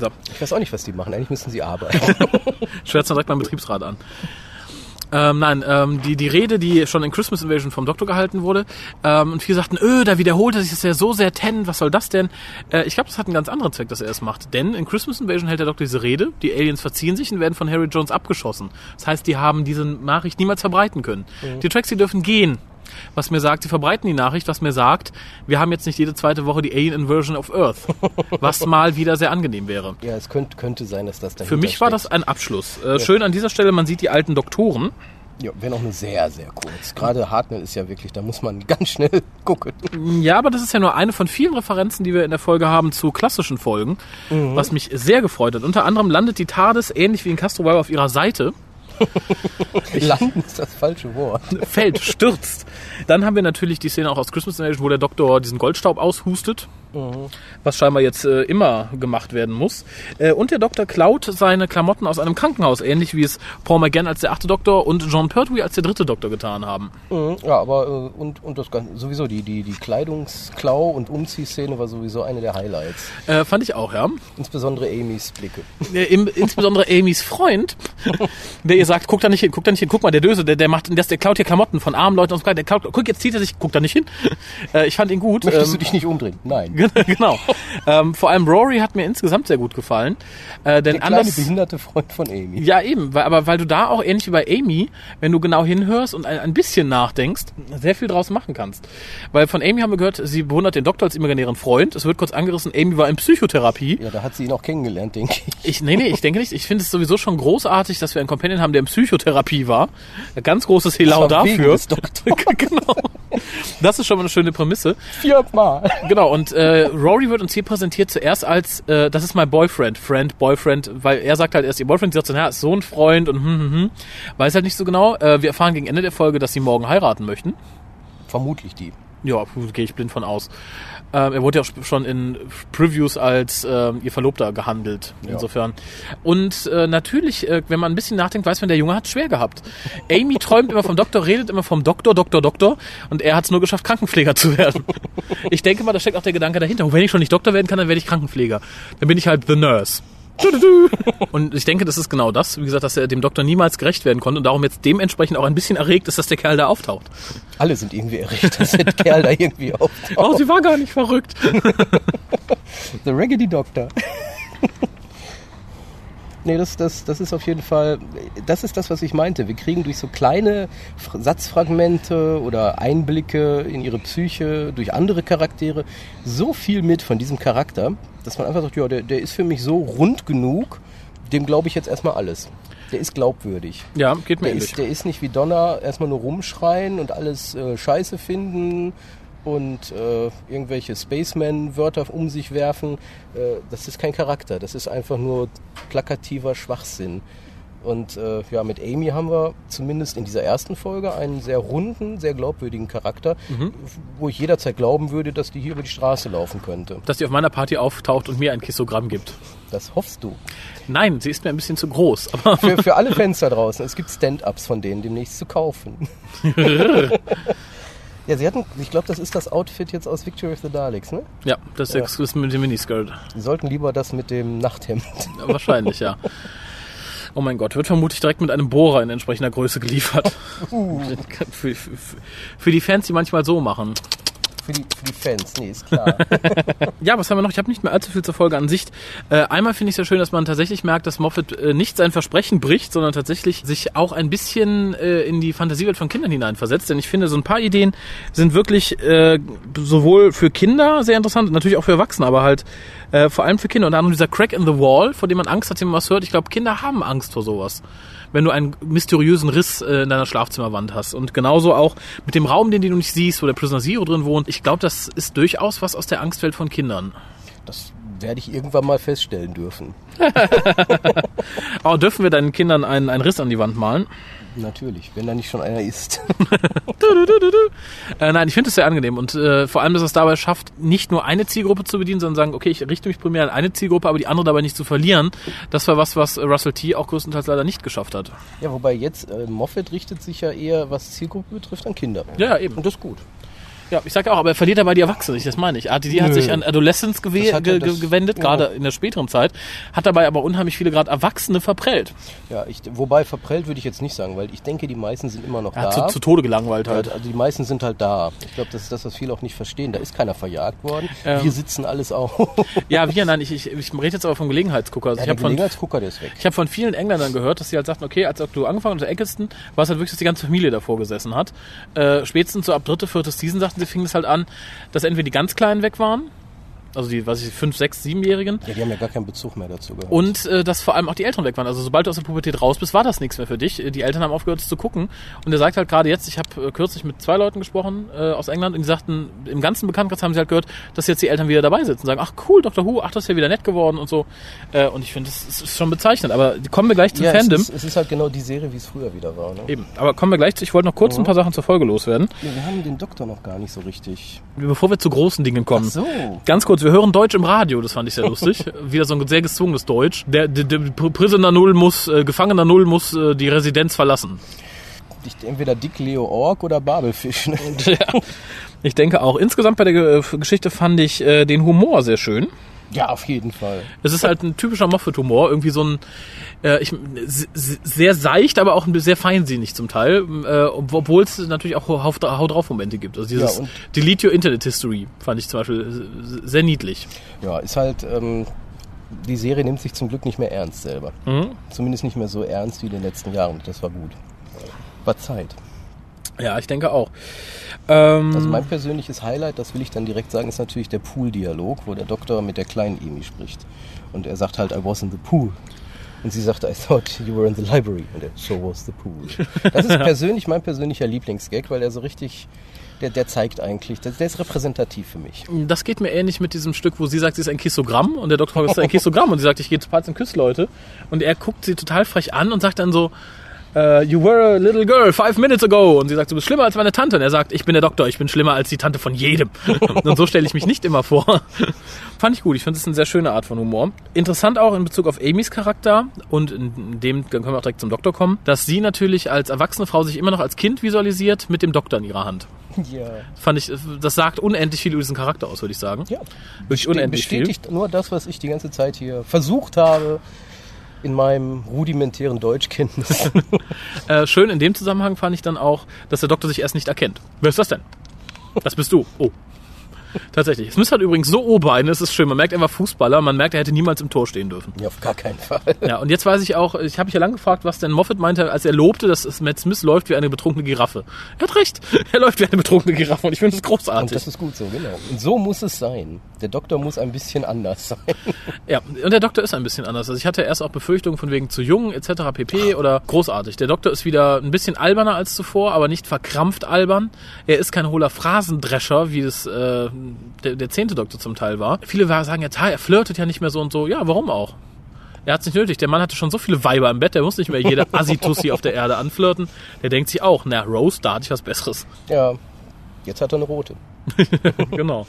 So, Ich weiß auch nicht, was die machen. Eigentlich müssen sie arbeiten. schwärzt direkt beim Betriebsrat an. Ähm, nein, ähm, die, die Rede, die schon in Christmas Invasion vom Doktor gehalten wurde, ähm, und viele sagten, öh, da wiederholt er sich das ja so sehr ten, was soll das denn? Äh, ich glaube, das hat einen ganz anderen Zweck, dass er es macht. Denn in Christmas Invasion hält der Doktor diese Rede, die Aliens verziehen sich und werden von Harry Jones abgeschossen. Das heißt, die haben diese Nachricht niemals verbreiten können. Die Traxi dürfen gehen. Was mir sagt, sie verbreiten die Nachricht, was mir sagt, wir haben jetzt nicht jede zweite Woche die Alien Inversion of Earth. Was mal wieder sehr angenehm wäre. Ja, es könnte, könnte sein, dass das dahinter Für mich war das steckt. ein Abschluss. Äh, Schön an dieser Stelle, man sieht die alten Doktoren. Ja, wenn auch nur sehr, sehr kurz. Gerade Hartnell ist ja wirklich, da muss man ganz schnell gucken. Ja, aber das ist ja nur eine von vielen Referenzen, die wir in der Folge haben zu klassischen Folgen, was mich sehr gefreut hat. Unter anderem landet die TARDIS ähnlich wie in Castro auf ihrer Seite, Landen ist das falsche Wort. fällt, stürzt. Dann haben wir natürlich die Szene auch aus Christmas Invasion, wo der Doktor diesen Goldstaub aushustet, was scheinbar jetzt äh, immer gemacht werden muss. Äh, und der Doktor klaut seine Klamotten aus einem Krankenhaus, ähnlich wie es Paul McGann als der achte Doktor und John Pertwee als der dritte Doktor getan haben. Mhm, Ja, aber äh, und, und das Ganze, sowieso die, die, die Kleidungsklau- und Umziehszene war sowieso eine der Highlights. Äh, fand ich auch, ja. Insbesondere Amys Blicke. Im, insbesondere Amys Freund, der ihr sagt, guck da nicht hin, guck da nicht hin, guck mal, der Döse, der, der macht, der, der klaut hier Klamotten von armen Leuten aus dem Kleid, der klaut, guck, jetzt zieht er sich, guck da nicht hin. Äh, ich fand ihn gut. Möchtest Ähm, du dich nicht umdrehen? Nein. genau. ähm, vor allem Rory hat mir insgesamt sehr gut gefallen. Äh, denn Der kleine anders. behinderte Freund von Amy. Ja, eben, weil, aber weil du da auch ähnlich wie bei Amy, wenn du genau hinhörst und ein, ein bisschen nachdenkst, sehr viel draus machen kannst. Weil von Amy haben wir gehört, sie bewundert den Doktor als imaginären Freund. Es wird kurz angerissen, Amy war in Psychotherapie. Ja, da hat sie ihn auch kennengelernt, denke ich. Ich, nee, nee, ich denke nicht. Ich finde es sowieso schon großartig, dass wir einen Companion haben, der in Psychotherapie war. Ein ganz großes Helau dafür. genau. Das ist schon mal eine schöne Prämisse. Viermal. Genau, und äh, Rory wird uns hier präsentiert zuerst als, äh, das ist mein Boyfriend, Friend, Boyfriend, weil er sagt halt, er ist ihr Boyfriend, sie sagt so, ja, ist so ein Freund und hm, hm, hm. Weiß halt nicht so genau. Äh, wir erfahren gegen Ende der Folge, dass sie morgen heiraten möchten. Vermutlich die. Ja, gehe ich blind von aus. Ähm, er wurde ja auch schon in Previews als ähm, ihr Verlobter gehandelt, insofern. Und äh, natürlich, äh, wenn man ein bisschen nachdenkt, weiß man, der Junge hat schwer gehabt. Amy träumt immer vom Doktor, redet immer vom Doktor, Doktor, Doktor und er hat es nur geschafft, Krankenpfleger zu werden. Ich denke mal, da steckt auch der Gedanke dahinter. Wenn ich schon nicht Doktor werden kann, dann werde ich Krankenpfleger. Dann bin ich halt The Nurse. Und ich denke, das ist genau das, wie gesagt, dass er dem Doktor niemals gerecht werden konnte und darum jetzt dementsprechend auch ein bisschen erregt ist, dass der Kerl da auftaucht. Alle sind irgendwie erregt, dass der Kerl da irgendwie Oh, auftaucht. sie war gar nicht verrückt. The Raggedy Doctor. Nee, das, das, das ist auf jeden Fall, das ist das, was ich meinte. Wir kriegen durch so kleine Satzfragmente oder Einblicke in ihre Psyche durch andere Charaktere so viel mit von diesem Charakter, dass man einfach sagt, ja, der, der ist für mich so rund genug, dem glaube ich jetzt erstmal alles. Der ist glaubwürdig. Ja, geht mir Der ähnlich. ist, der ist nicht wie Donner erstmal nur rumschreien und alles äh, scheiße finden und äh, irgendwelche Spaceman-Wörter um sich werfen. Äh, das ist kein Charakter, das ist einfach nur plakativer Schwachsinn. Und äh, ja, mit Amy haben wir zumindest in dieser ersten Folge einen sehr runden, sehr glaubwürdigen Charakter, wo ich jederzeit glauben würde, dass die hier über die Straße laufen könnte. dass sie auf meiner Party auftaucht und mir ein Kissogramm gibt. Das hoffst du. Nein, sie ist mir ein bisschen zu groß. Aber Für, für alle Fans da draußen, es gibt Stand-ups von denen demnächst zu kaufen. ja, sie hatten, ich glaube, das ist das Outfit jetzt aus Victory of the Daleks, ne? ja, das ist exklusiv mit dem Miniskirt. Sie sollten lieber das mit dem Nachthemd. Ja, Wahrscheinlich, ja. Oh mein Gott, wird vermutlich direkt mit einem Bohrer in entsprechender Größe geliefert. Für, für, für die Fans, die manchmal so machen. Für die, für die Fans, nee, ist klar. Ja, was haben wir noch? Ich habe nicht mehr allzu viel zur Folge an Sicht. Äh, einmal finde ich es ja schön, dass man tatsächlich merkt, dass Moffat äh, nicht sein Versprechen bricht, sondern tatsächlich sich auch ein bisschen äh, in die Fantasiewelt von Kindern hineinversetzt. Denn ich finde, so ein paar Ideen sind wirklich äh, sowohl für Kinder sehr interessant, natürlich auch für Erwachsene, aber halt äh, vor allem für Kinder. Unter anderem dieser Crack in the Wall, vor dem man Angst hat, wenn man was hört. Ich glaube, Kinder haben Angst vor sowas. Wenn du einen mysteriösen Riss äh, in deiner Schlafzimmerwand hast. Und genauso auch mit dem Raum, den du nicht siehst, wo der Prisoner Zero drin wohnt. Ich glaube, das ist durchaus was aus der Angstwelt von Kindern. Das werde ich irgendwann mal feststellen dürfen. Aber dürfen wir deinen Kindern einen, einen Riss an die Wand malen? Natürlich, wenn da nicht schon einer ist. Äh, nein, ich finde es sehr angenehm und äh, vor allem, dass es dabei schafft, nicht nur eine Zielgruppe zu bedienen, sondern sagen, okay, ich richte mich primär an eine Zielgruppe, aber die andere dabei nicht zu verlieren. Das war was, was Russell T. auch größtenteils leider nicht geschafft hat. Ja, wobei jetzt äh, Moffat richtet sich ja eher, was Zielgruppe betrifft, an Kinder. Ja, ja, eben. Und das ist gut. Ja, ich sage auch, aber er verliert dabei die Erwachsenen, das meine ich. RTD hat sich an Adolescents gewe Das hat ja ge das- gewendet, ja. gerade in der späteren Zeit, hat dabei aber unheimlich viele gerade Erwachsene verprellt. Ja, ich, wobei verprellt würde ich jetzt nicht sagen, weil ich denke, die meisten sind immer noch Er da. zu, zu Tode gelangweilt Ja, halt. also die meisten sind halt da. Ich glaube, das ist das, was viele auch nicht verstehen. Da ist keiner verjagt worden. Ähm. Wir sitzen alles auf. Ja, wir, nein, ich, ich, ich rede jetzt aber vom Gelegenheitsgucker. Also Ja, ich der habe von, Gelegenheitsgucker, der ist weg. Ich habe von vielen Engländern gehört, dass sie halt sagten, okay, als du angefangen hast, Eccleston, war es halt wirklich, dass die ganze Familie davor gesessen hat. Äh, spätestens so ab dritte, vierte Season, sagten sie, fing es halt an, dass entweder die ganz Kleinen weg waren, also die, was ich, fünf, sechs, siebenjährigen, Ja, die haben ja gar keinen Bezug mehr dazu gehabt. und äh, dass vor allem auch die Eltern weg waren. Also sobald du aus der Pubertät raus bist, war das nichts mehr für dich. Die Eltern haben aufgehört, es zu gucken. Und er sagt halt gerade jetzt, ich habe äh, kürzlich mit zwei Leuten gesprochen äh, aus England und die sagten, im ganzen Bekanntenkreis haben sie halt gehört, dass jetzt die Eltern wieder dabei sitzen. Sagen, ach cool, Dr. Who, ach, das ist ja wieder nett geworden und so. Äh, und ich finde, das ist- schon bezeichnend. Aber kommen wir gleich zum ja, Fandom. Es ist, es ist halt genau die Serie, wie es früher wieder war. Ne? Eben, aber kommen wir gleich zu. Ich wollte noch kurz ein paar Sachen zur Folge loswerden, Ja, wir haben den Doktor noch gar nicht so richtig. bevor wir zu großen Dingen kommen. Ach so. Ganz kurz, wir hören Deutsch im Radio, das fand ich sehr lustig. Wieder so ein sehr gezwungenes Deutsch. Der, der, der Prisoner Null muss, äh, Gefangener Null muss äh, die Residenz verlassen. Ich, entweder Dick Leo Ork oder Babelfisch. Ne? ja, ich denke auch. Insgesamt bei der Ge Geschichte fand ich äh, den Humor sehr schön. Ja, auf jeden Fall. Es ist halt ein typischer Moffat-Humor, irgendwie so ein äh, ich, sehr seicht, aber auch sehr feinsinnig zum Teil, äh, obwohl es natürlich auch Haut drauf Momente gibt. Also dieses Ja, Delete Your Internet History fand ich zum Beispiel sehr niedlich. Ja, ist halt, ähm, die Serie nimmt sich zum Glück nicht mehr ernst selber. Mhm. Zumindest nicht mehr so ernst wie in den letzten Jahren. Das war gut. War Zeit. Ja, ich denke auch. Ähm, Also mein persönliches Highlight, das will ich dann direkt sagen, ist natürlich der Pool-Dialog, wo der Doktor mit der kleinen Amy spricht. Und er sagt halt, I was in the pool. Und sie sagt, I thought you were in the library. Und er, so was the pool. Das ist persönlich mein persönlicher Lieblingsgag, weil er so richtig, der, der zeigt eigentlich, der, der ist repräsentativ für mich. Das geht mir ähnlich mit diesem Stück, wo sie sagt, sie ist ein Kissogramm und der Doktor fragt, ist ein Kissogramm und sie sagt, ich gehe zu Parts und Küss Leute und er guckt sie total frech an und sagt dann so, äh, you were a little girl five minutes ago und sie sagt, du bist schlimmer als meine Tante und er sagt, ich bin der Doktor, ich bin schlimmer als die Tante von jedem und so stelle ich mich nicht immer vor. Fand ich gut, ich finde es ist eine sehr schöne Art von Humor. Interessant auch in Bezug auf Amys Charakter und in dem, dann können wir auch direkt zum Doktor kommen, dass sie natürlich als erwachsene Frau sich immer noch als Kind visualisiert mit dem Doktor in ihrer Hand. Ja. Fand ich, das sagt unendlich viel über diesen Charakter aus, würde ich sagen. Ja. Wirklich unendlich viel. Bestätigt nur das, was ich die ganze Zeit hier versucht habe, in meinem rudimentären Deutschkenntnis. Äh, schön in dem Zusammenhang fand ich dann auch, dass der Doktor sich erst nicht erkennt. Wer ist das denn? Das bist du. Oh. Tatsächlich. Es müsste halt übrigens so O-Beine, es ist schön. Man merkt, er war Fußballer, man merkt, er hätte niemals im Tor stehen dürfen. ja, auf gar keinen Fall. Ja, und jetzt weiß ich auch, ich habe mich ja lang gefragt, was denn Moffat meinte, als er lobte, dass es Matt Smith läuft wie eine betrunkene Giraffe. Er hat recht. Er läuft wie eine betrunkene Giraffe und ich finde es Und großartig. das ist gut so, genau. Und so muss es sein. Der Doktor muss ein bisschen anders sein. Ja, und der Doktor ist ein bisschen anders. Also ich hatte erst auch Befürchtungen von wegen zu jung etc. pp. oder großartig. Der Doktor ist wieder ein bisschen alberner als zuvor, aber nicht verkrampft albern. Er ist kein hohler Phrasendrescher, wie es äh, der, der zehnte Doktor zum Teil war. Viele sagen ja, er flirtet ja nicht mehr so und so. Ja, warum auch? Er hat's nicht nötig. Der Mann hatte schon so viele Weiber im Bett, der muss nicht mehr jede Assi-Tussi auf der Erde anflirten. Der denkt sich auch, na, Rose, da hatte ich was Besseres. Ja, jetzt hat er eine rote. genau.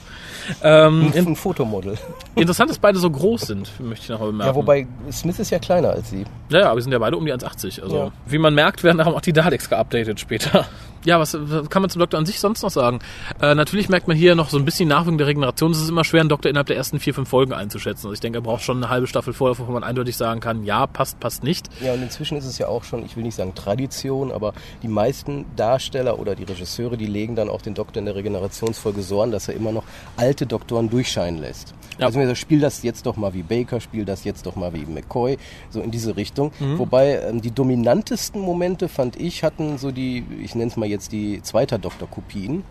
Ähm, in, Ein Fotomodel. interessant, dass beide so groß sind, möchte ich noch mal bemerken. Ja, wobei Smith ist ja kleiner als sie. Ja, ja, aber wir sind ja beide um die 1,80. Also, Ja. wie man merkt, werden darum auch die Daleks geupdatet später. Ja, was, kann man zum Doktor an sich sonst noch sagen? Äh, natürlich merkt man hier noch so ein bisschen Nachwirkung der Regeneration. Es ist immer schwer, einen Doktor innerhalb der ersten vier, fünf Folgen einzuschätzen. Also ich denke, er braucht schon eine halbe Staffel vorher, bevor man eindeutig sagen kann, ja, passt, passt nicht. Ja, und inzwischen ist es ja auch schon, ich will nicht sagen Tradition, aber die meisten Darsteller oder die Regisseure, die legen dann auch den Doktor in der Regenerationsfolge so an, dass er immer noch alte Doktoren durchscheinen lässt. Ja. Also spiel das jetzt doch mal wie Baker, spiel das jetzt doch mal wie McCoy, so in diese Richtung. Wobei ähm, die dominantesten Momente, fand ich, hatten so die, ich nenne es mal jetzt die zweiter Doktor-Kopien.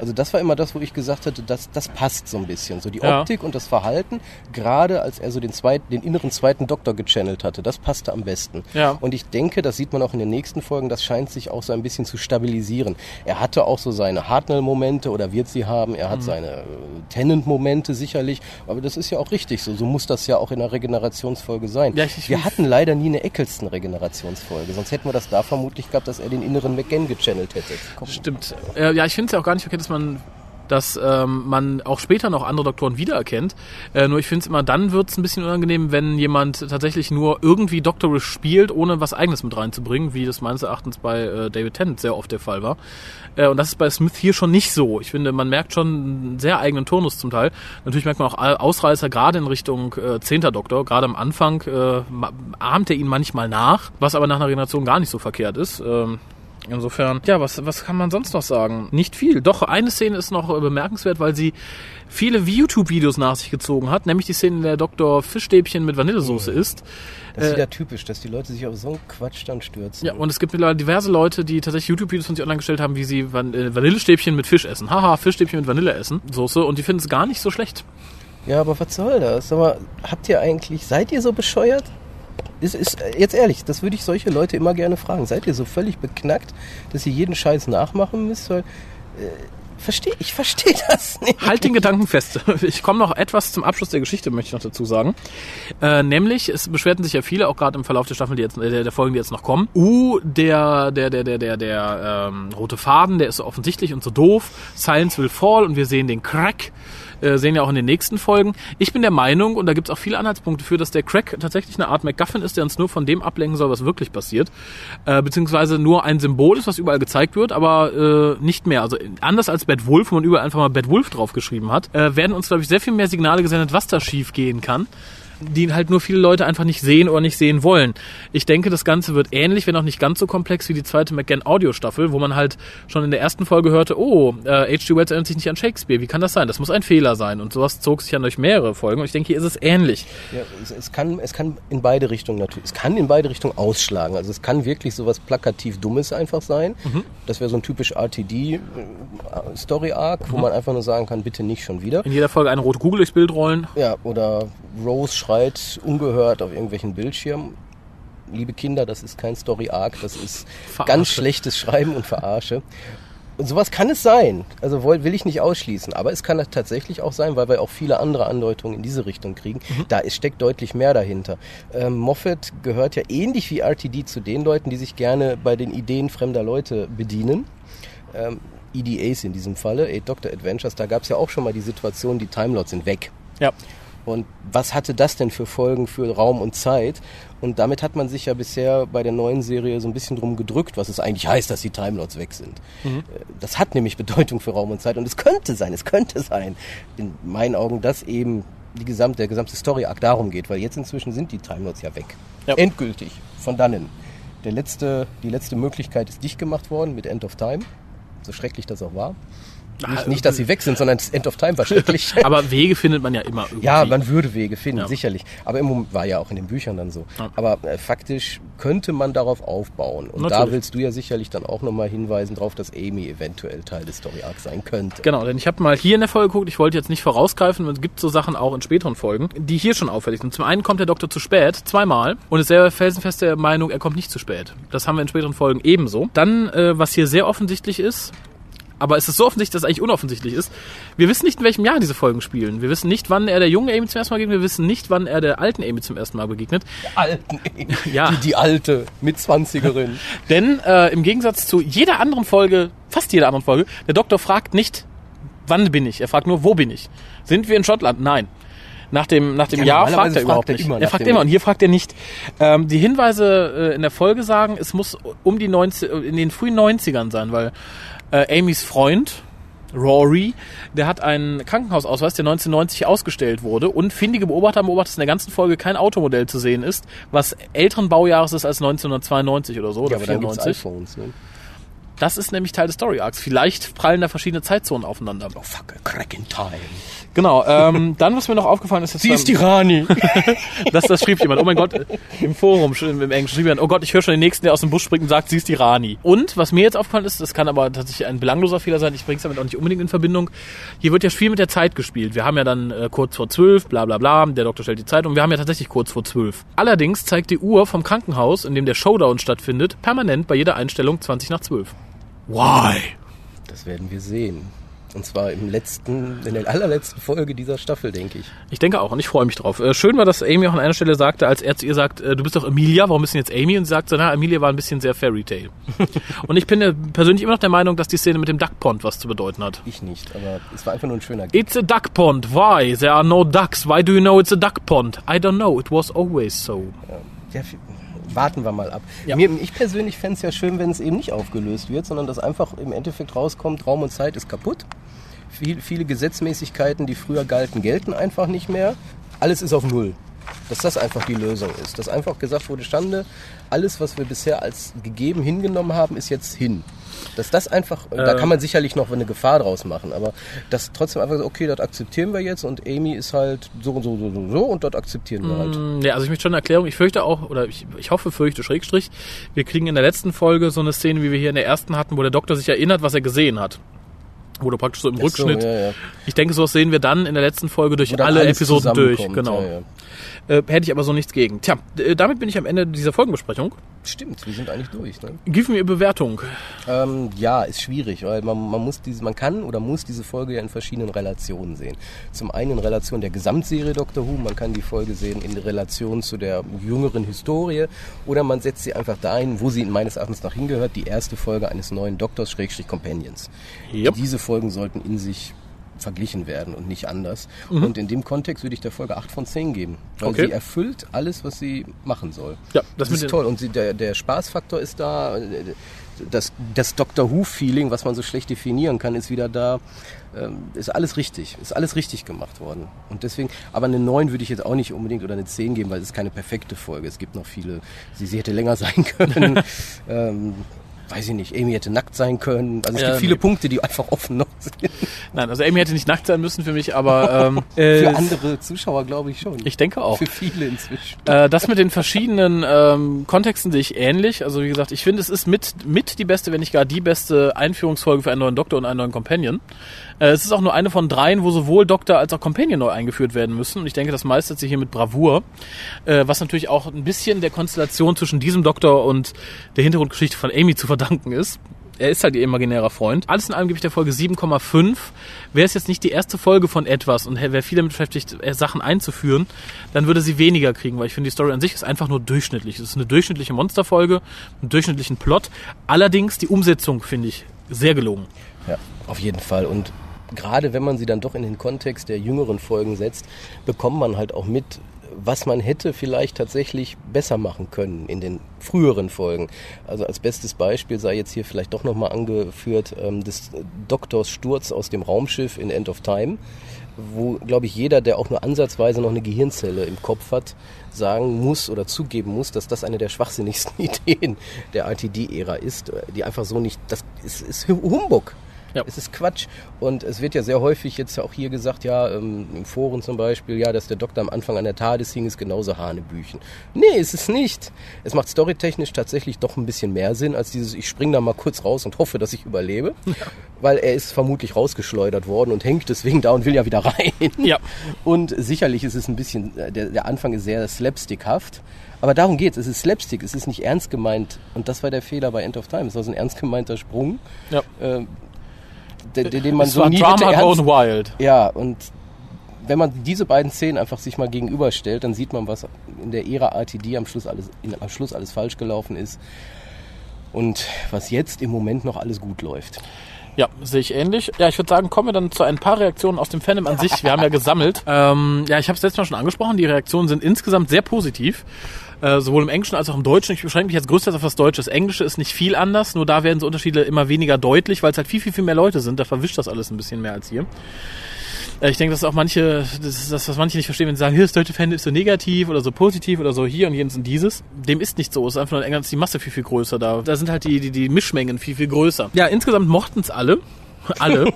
Also das war immer das, wo ich gesagt hatte, das, das passt so ein bisschen. So die Ja. Optik und das Verhalten, gerade als er so den, zweiten, den inneren zweiten Doktor gechannelt hatte, das passte am besten. Ja. Und ich denke, das sieht man auch in den nächsten Folgen, das scheint sich auch so ein bisschen zu stabilisieren. Er hatte auch so seine Hartnell-Momente oder wird sie haben, er hat Mhm. seine äh, Tennant-Momente sicherlich, aber das ist ja auch richtig so. So muss das ja auch in einer Regenerationsfolge sein. Ja, ich- wir hatten leider nie eine Eccleston-Regenerationsfolge, sonst hätten wir das da vermutlich gehabt, dass er den inneren McGann gechannelt hätte. Komm. Stimmt. Äh, ja, ich finde es ja auch gar nicht verkehrt, dass man dass ähm, man auch später noch andere Doktoren wiedererkennt. Äh, nur ich finde es immer, dann wird es ein bisschen unangenehm, wenn jemand tatsächlich nur irgendwie doktorisch spielt, ohne was Eigenes mit reinzubringen, wie das meines Erachtens bei äh, David Tennant sehr oft der Fall war. Äh, und das ist bei Smith hier schon nicht so. Ich finde, man merkt schon einen sehr eigenen Turnus zum Teil. Natürlich merkt man auch Au- Ausreißer, gerade in Richtung äh, 10. Doktor. Gerade am Anfang äh, ahmt er ihn manchmal nach, was aber nach einer Generation gar nicht so verkehrt ist. Ähm, Insofern, ja, was, was kann man sonst noch sagen? Nicht viel. Doch, eine Szene ist noch äh, bemerkenswert, weil sie viele YouTube-Videos nach sich gezogen hat, nämlich die Szene, in der Dr. Fischstäbchen mit Vanillesoße isst. Das ist Äh, wieder typisch, dass die Leute sich auf so einen Quatsch dann stürzen. Ja, und es gibt mittlerweile diverse Leute, die tatsächlich YouTube-Videos von sich online gestellt haben, wie sie Van äh, Vanillestäbchen mit Fisch essen. Haha, Fischstäbchen mit Vanille essen, Soße, und die finden es gar nicht so schlecht. Ja, aber was soll das? Sag mal, habt ihr eigentlich, seid ihr so bescheuert? Ist, ist, äh, jetzt ehrlich, das würde ich solche Leute immer gerne fragen. Seid ihr so völlig beknackt, dass ihr jeden Scheiß nachmachen müsst? Weil, äh, versteh, ich verstehe das nicht. Halt den Gedanken fest. Ich komme noch etwas zum Abschluss der Geschichte, möchte ich noch dazu sagen. Äh, nämlich, es beschwerten sich ja viele, auch gerade im Verlauf der Staffel, die jetzt, der, der Folgen, die jetzt noch kommen. Uh, der, der, der, der, der, der ähm, rote Faden, der ist so offensichtlich und so doof. Science will fall und wir sehen den Crack. Äh, sehen ja auch in den nächsten Folgen. Ich bin der Meinung, und da gibt es auch viele Anhaltspunkte für, dass der Crack tatsächlich eine Art MacGuffin ist, der uns nur von dem ablenken soll, was wirklich passiert. Äh, beziehungsweise nur ein Symbol ist, was überall gezeigt wird, aber äh, nicht mehr. Also anders als Bad Wolf, wo man überall einfach mal Bad Wolf draufgeschrieben hat, äh, werden uns, glaube ich, sehr viel mehr Signale gesendet, was da schief gehen kann die halt nur viele Leute einfach nicht sehen oder nicht sehen wollen. Ich denke, das Ganze wird ähnlich, wenn auch nicht ganz so komplex wie die zweite McGann Audiostaffel, wo man halt schon in der ersten Folge hörte, oh, äh, H.G. Wells erinnert sich nicht an Shakespeare. Wie kann das sein? Das muss ein Fehler sein. Und sowas zog sich ja durch mehrere Folgen. Und ich denke, hier ist es ähnlich. Ja, es, es, kann, es kann in beide Richtungen natürlich, es kann in beide Richtungen ausschlagen. Also es kann wirklich sowas plakativ Dummes einfach sein. Das wäre so ein typisch RTD-Story-Arc, wo man einfach nur sagen kann, bitte nicht schon wieder. In jeder Folge eine rote Kugel durchs Bild rollen. Ja, oder Rose schreit ungehört auf irgendwelchen Bildschirmen. Liebe Kinder, das ist kein Story-Arc, das ist Verarsche. ganz schlechtes Schreiben und Verarsche. Und sowas kann es sein. Also will ich nicht ausschließen. Aber es kann tatsächlich auch sein, weil wir auch viele andere Andeutungen in diese Richtung kriegen. Da ist, steckt deutlich mehr dahinter. Ähm, Moffat gehört ja ähnlich wie RTD zu den Leuten, die sich gerne bei den Ideen fremder Leute bedienen. Ähm, EDAs in diesem Falle, Doctor Adventures, da gab es ja auch schon mal die Situation, die Timelots sind weg. Ja. Und was hatte das denn für Folgen für Raum und Zeit? Und damit hat man sich ja bisher bei der neuen Serie so ein bisschen drum gedrückt, was es eigentlich heißt, dass die Timelots weg sind. Äh, Das hat nämlich Bedeutung für Raum und Zeit. Und es könnte sein, es könnte sein, in meinen Augen, dass eben die gesamte, der gesamte Story-Arc darum geht, weil jetzt inzwischen sind die Timelots ja weg. Ja. Endgültig, von dannen. Der letzte, die letzte Möglichkeit ist dicht gemacht worden mit End of Time. So schrecklich das auch war. Nicht, nicht, dass sie weg sind, sondern das End of Time war schrecklich. Aber Wege findet man ja immer irgendwie. Ja, man würde Wege finden, Ja. sicherlich. Aber im Moment war ja auch in den Büchern dann so. Ja. Aber äh, faktisch könnte man darauf aufbauen. Und da Natürlich. willst du ja sicherlich dann auch nochmal hinweisen darauf, dass Amy eventuell Teil des Story Arcs sein könnte. Genau, denn ich habe mal hier in der Folge geguckt, ich wollte jetzt nicht vorausgreifen, es gibt so Sachen auch in späteren Folgen, die hier schon auffällig sind. Zum einen kommt der Doktor zu spät, zweimal, und ist sehr felsenfest der Meinung, er kommt nicht zu spät. Das haben wir in späteren Folgen ebenso. Dann, äh, was hier sehr offensichtlich ist, aber es ist so offensichtlich, dass es eigentlich unoffensichtlich ist. Wir wissen nicht, in welchem Jahr diese Folgen spielen. Wir wissen nicht, wann er der jungen Amy zum ersten Mal begegnet. Wir wissen nicht, wann er der alten Amy zum ersten Mal begegnet. Alten Amy. Ja. Die, die alte, Mitzwanzigerin. Denn äh, im Gegensatz zu jeder anderen Folge, fast jeder anderen Folge, der Doktor fragt nicht, wann bin ich? Er fragt nur, wo bin ich? Sind wir in Schottland? Nein. Nach dem, nach dem Ja, Jahr fragt er überhaupt fragt er nicht. immer er fragt immer und hier fragt er nicht. Ähm, die Hinweise äh, in der Folge sagen, es muss um die 90, in den frühen 90ern sein, weil äh, Amys Freund, Rory, der hat einen Krankenhausausweis, der 1990 ausgestellt wurde und findige Beobachter haben beobachtet, dass in der ganzen Folge kein Automodell zu sehen ist, was älteren Baujahres ist als 1992 oder so Ja, oder aber dann gibt's 94. iPhones, ne? Das ist nämlich Teil des Story Arcs. Vielleicht prallen da verschiedene Zeitzonen aufeinander. Oh fuck, a crack in time. Genau. Ähm, dann, was mir noch aufgefallen ist, jetzt Sie beim- ist die Rani. Das, das schrieb jemand. Oh mein Gott, im Forum, im im Englischen schrieb jemand, oh Gott, ich höre schon den nächsten, der aus dem Bus springt und sagt, sie ist die Rani. Und was mir jetzt aufgefallen ist, das kann aber tatsächlich ein belangloser Fehler sein, ich bringe es damit auch nicht unbedingt in Verbindung. Hier wird ja viel mit der Zeit gespielt. Wir haben ja dann äh, kurz vor zwölf, bla bla bla, der Doktor stellt die Zeit und wir haben ja tatsächlich kurz vor zwölf. Allerdings zeigt die Uhr vom Krankenhaus, in dem der Showdown stattfindet, permanent bei jeder Einstellung 20 nach 12. Why? Das werden wir sehen. Und zwar im letzten, in der allerletzten Folge dieser Staffel, denke ich. Ich denke auch und ich freue mich drauf. Äh, schön war, dass Amy auch an einer Stelle sagte, als er zu ihr sagt, äh, du bist doch Emilia, warum bist du jetzt Amy? Und sie sagt so, na, Emilia war ein bisschen sehr Fairy Tale. und ich bin äh, persönlich immer noch der Meinung, dass die Szene mit dem Duck Pond was zu bedeuten hat. Ich nicht, aber es war einfach nur ein schöner Gag. It's a duck pond. Why? There are no ducks. Why do you know it's a duck pond? I don't know. It was always so. Ja, f- warten wir mal ab. Ja. Mir, ich persönlich fände es ja schön, wenn es eben nicht aufgelöst wird, sondern dass einfach im Endeffekt rauskommt, Raum und Zeit ist kaputt. Viel, viele Gesetzmäßigkeiten, die früher galten, gelten einfach nicht mehr. Alles ist auf Null. Dass das einfach die Lösung ist. Dass einfach gesagt wurde, Stande, alles, was wir bisher als gegeben hingenommen haben, ist jetzt hin. Dass das einfach, da kann man sicherlich noch eine Gefahr draus machen, aber dass trotzdem einfach okay, das akzeptieren wir jetzt und Amy ist halt so und so, so, so, so und dort akzeptieren wir halt. Mm, Ja, also ich möchte schon eine Erklärung. Ich fürchte auch, oder ich, ich hoffe, fürchte, Schrägstrich, wir kriegen in der letzten Folge so eine Szene, wie wir hier in der ersten hatten, wo der Doktor sich erinnert, was er gesehen hat. Wo du praktisch so im so, Rückschnitt. ja, ja. Ich denke, sowas sehen wir dann in der letzten Folge durch alle Episoden durch. Genau. ja. Äh, hätte ich aber so nichts gegen. Tja, äh, damit bin ich am Ende dieser Folgenbesprechung. Stimmt, wir sind eigentlich durch. Ne? Gib mir Bewertung. Ähm, ja, ist schwierig, weil man, man muss diese, man kann oder muss diese Folge ja in verschiedenen Relationen sehen. Zum einen in Relation der Gesamtserie Doctor Who, man kann die Folge sehen in Relation zu der jüngeren Historie oder man setzt sie einfach dahin, wo sie meines Erachtens nach hingehört, die erste Folge eines neuen Doktors Schrägstrich Companions. Yep. Diese Folgen sollten in sich verglichen werden und nicht anders. Mhm. Und in dem Kontext würde ich der Folge 8 von 10 geben, weil Okay. sie erfüllt alles, was sie machen soll. Ja, das Das, ist toll und sie, der, der Spaßfaktor ist da. Das, das Doctor Who-Feeling, was man so schlecht definieren kann, ist wieder da. Ähm, Ist alles richtig, ist alles richtig gemacht worden. Und deswegen, aber eine 9 würde ich jetzt auch nicht unbedingt oder eine 10 geben, weil es ist keine perfekte Folge. Es gibt noch viele, sie, sie hätte länger sein können. ähm, weiß ich nicht, Amy hätte nackt sein können. Also es Ja, gibt viele nee. Punkte, die einfach offen noch sind. Nein, also Amy hätte nicht nackt sein müssen für mich, aber ähm, äh, Für andere Zuschauer glaube ich schon. ich denke auch. Für viele inzwischen. Äh, das mit den verschiedenen ähm, Kontexten sehe ich ähnlich. Also wie gesagt, ich finde, es ist mit, mit die beste, wenn nicht gar die beste Einführungsfolge für einen neuen Doktor und einen neuen Companion. Äh, es ist auch nur eine von dreien, wo sowohl Doktor als auch Companion neu eingeführt werden müssen. Und ich denke, das meistert sich hier mit Bravour. Äh, was natürlich auch ein bisschen der Konstellation zwischen diesem Doktor und der Hintergrundgeschichte von Amy zu verdanken ist. Er ist halt ihr imaginärer Freund. Alles in allem gebe ich der Folge 7,5. Wäre es jetzt nicht die erste Folge von etwas und wäre viel damit beschäftigt, äh, Sachen einzuführen, dann würde sie weniger kriegen, weil ich finde, die Story an sich ist einfach nur durchschnittlich. Es ist eine durchschnittliche Monsterfolge, einen durchschnittlichen Plot. Allerdings die Umsetzung finde ich sehr gelungen. Ja, auf jeden Fall. Und gerade wenn man sie dann doch in den Kontext der jüngeren Folgen setzt, bekommt man halt auch mit, was man hätte vielleicht tatsächlich besser machen können in den früheren Folgen. Also als bestes Beispiel sei jetzt hier vielleicht doch nochmal angeführt ähm, des Doktors Sturz aus dem Raumschiff in End of Time, wo, glaube ich, jeder, der auch nur ansatzweise noch eine Gehirnzelle im Kopf hat, sagen muss oder zugeben muss, dass das eine der schwachsinnigsten Ideen der RTD-Ära ist, die einfach so nicht, das ist, ist Humbug. Ja. Es ist Quatsch. Und es wird ja sehr häufig jetzt auch hier gesagt, ja, ähm, im Foren zum Beispiel, ja, dass der Doktor am Anfang an der TARDIS hing, ist genauso Hanebüchen. Nee, ist es nicht. Es macht storytechnisch tatsächlich doch ein bisschen mehr Sinn, als dieses, ich spring da mal kurz raus und hoffe, dass ich überlebe. Weil er ist vermutlich rausgeschleudert worden und hängt deswegen da und will ja wieder rein. Ja. Und sicherlich ist es ein bisschen, äh, der, der Anfang ist sehr slapstickhaft. Aber darum geht's. Es ist Slapstick, es ist nicht ernst gemeint. Und das war der Fehler bei End of Time. Es war so ein ernst gemeinter Sprung, Ja. äh, den, den man es so war nie Drama hätte ernst Wild. ja, und wenn man diese beiden Szenen einfach sich mal gegenüberstellt, dann sieht man, was in der Ära RTD am Schluss alles, in, am Schluss alles falsch gelaufen ist und was jetzt im Moment noch alles gut läuft. Ja, sehe ich ähnlich. Ja, ich würde sagen, kommen wir dann zu ein paar Reaktionen aus dem Fandom an sich. Wir haben ja gesammelt. Ähm, ja, ich habe es letztes Mal schon angesprochen. Die Reaktionen sind insgesamt sehr positiv. Äh, sowohl im Englischen als auch im Deutschen. Ich beschränke mich jetzt größtenteils auf das Deutsche. Das Englische ist nicht viel anders, nur da werden so Unterschiede immer weniger deutlich, weil es halt viel, viel, viel mehr Leute sind. Da verwischt das alles ein bisschen mehr als hier. Äh, Ich denke, das ist auch manche, das ist das, was manche nicht verstehen, wenn sie sagen, hier, das deutsche Fan ist so negativ oder so positiv oder so hier und jenes und dieses. Dem ist nicht so. Es ist einfach nur in England ist die Masse viel, viel größer da. Da sind halt die, die, die Mischmengen viel, viel größer. Ja, insgesamt mochten es alle. Alle.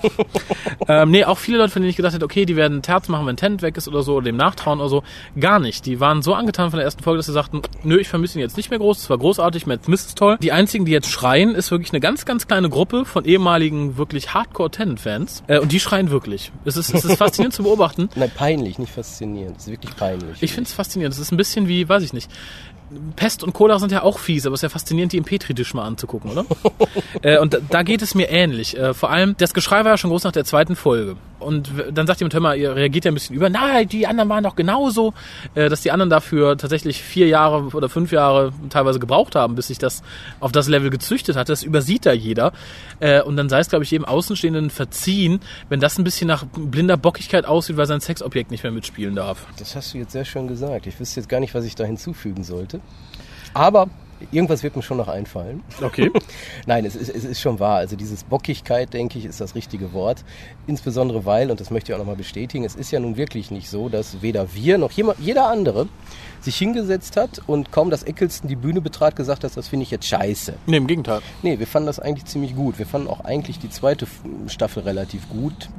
ähm, nee, auch viele Leute, von denen ich gedacht hätte, okay, die werden Terz machen, wenn Tent weg ist oder so, oder dem nachtrauen oder so. Gar nicht. Die waren so angetan von der ersten Folge, dass sie sagten, nö, ich vermisse ihn jetzt nicht mehr groß, es war großartig, Matt Smith ist toll. Die einzigen, die jetzt schreien, ist wirklich eine ganz, ganz kleine Gruppe von ehemaligen, wirklich Hardcore-Tennant-Fans. Äh, und die schreien wirklich. Es ist, es ist faszinierend zu beobachten. Nein, peinlich, nicht faszinierend. Es ist wirklich peinlich. Ich finde es faszinierend. Es ist ein bisschen wie, weiß ich nicht. Pest und Cholera sind ja auch fies, aber es ist ja faszinierend, die im Petri-Disch mal anzugucken, oder? äh, und da, da geht es mir ähnlich. Äh, vor allem, das Geschrei war ja schon groß nach der zweiten Folge. Und dann sagt jemand, hör mal, ihr reagiert ja ein bisschen über, na, die anderen waren doch genauso, äh, dass die anderen dafür tatsächlich vier Jahre oder fünf Jahre teilweise gebraucht haben, bis sich das auf das Level gezüchtet hat. Das übersieht da jeder. Äh, und dann sei es, glaube ich, jedem Außenstehenden verziehen, wenn das ein bisschen nach blinder Bockigkeit aussieht, weil sein Sexobjekt nicht mehr mitspielen darf. Das hast du jetzt sehr schön gesagt. Ich wüsste jetzt gar nicht, was ich da hinzufügen sollte. Aber irgendwas wird mir schon noch einfallen. Okay. Nein, es ist, es ist schon wahr. Also dieses Bockigkeit, denke ich, ist das richtige Wort. Insbesondere weil, und das möchte ich auch nochmal bestätigen, es ist ja nun wirklich nicht so, dass weder wir noch jemand, jeder andere sich hingesetzt hat und kaum das Eccleston die Bühne betrat, gesagt hat, das finde ich jetzt scheiße. Nee, im Gegenteil. Nee, wir fanden das eigentlich ziemlich gut. Wir fanden auch eigentlich die zweite Staffel relativ gut.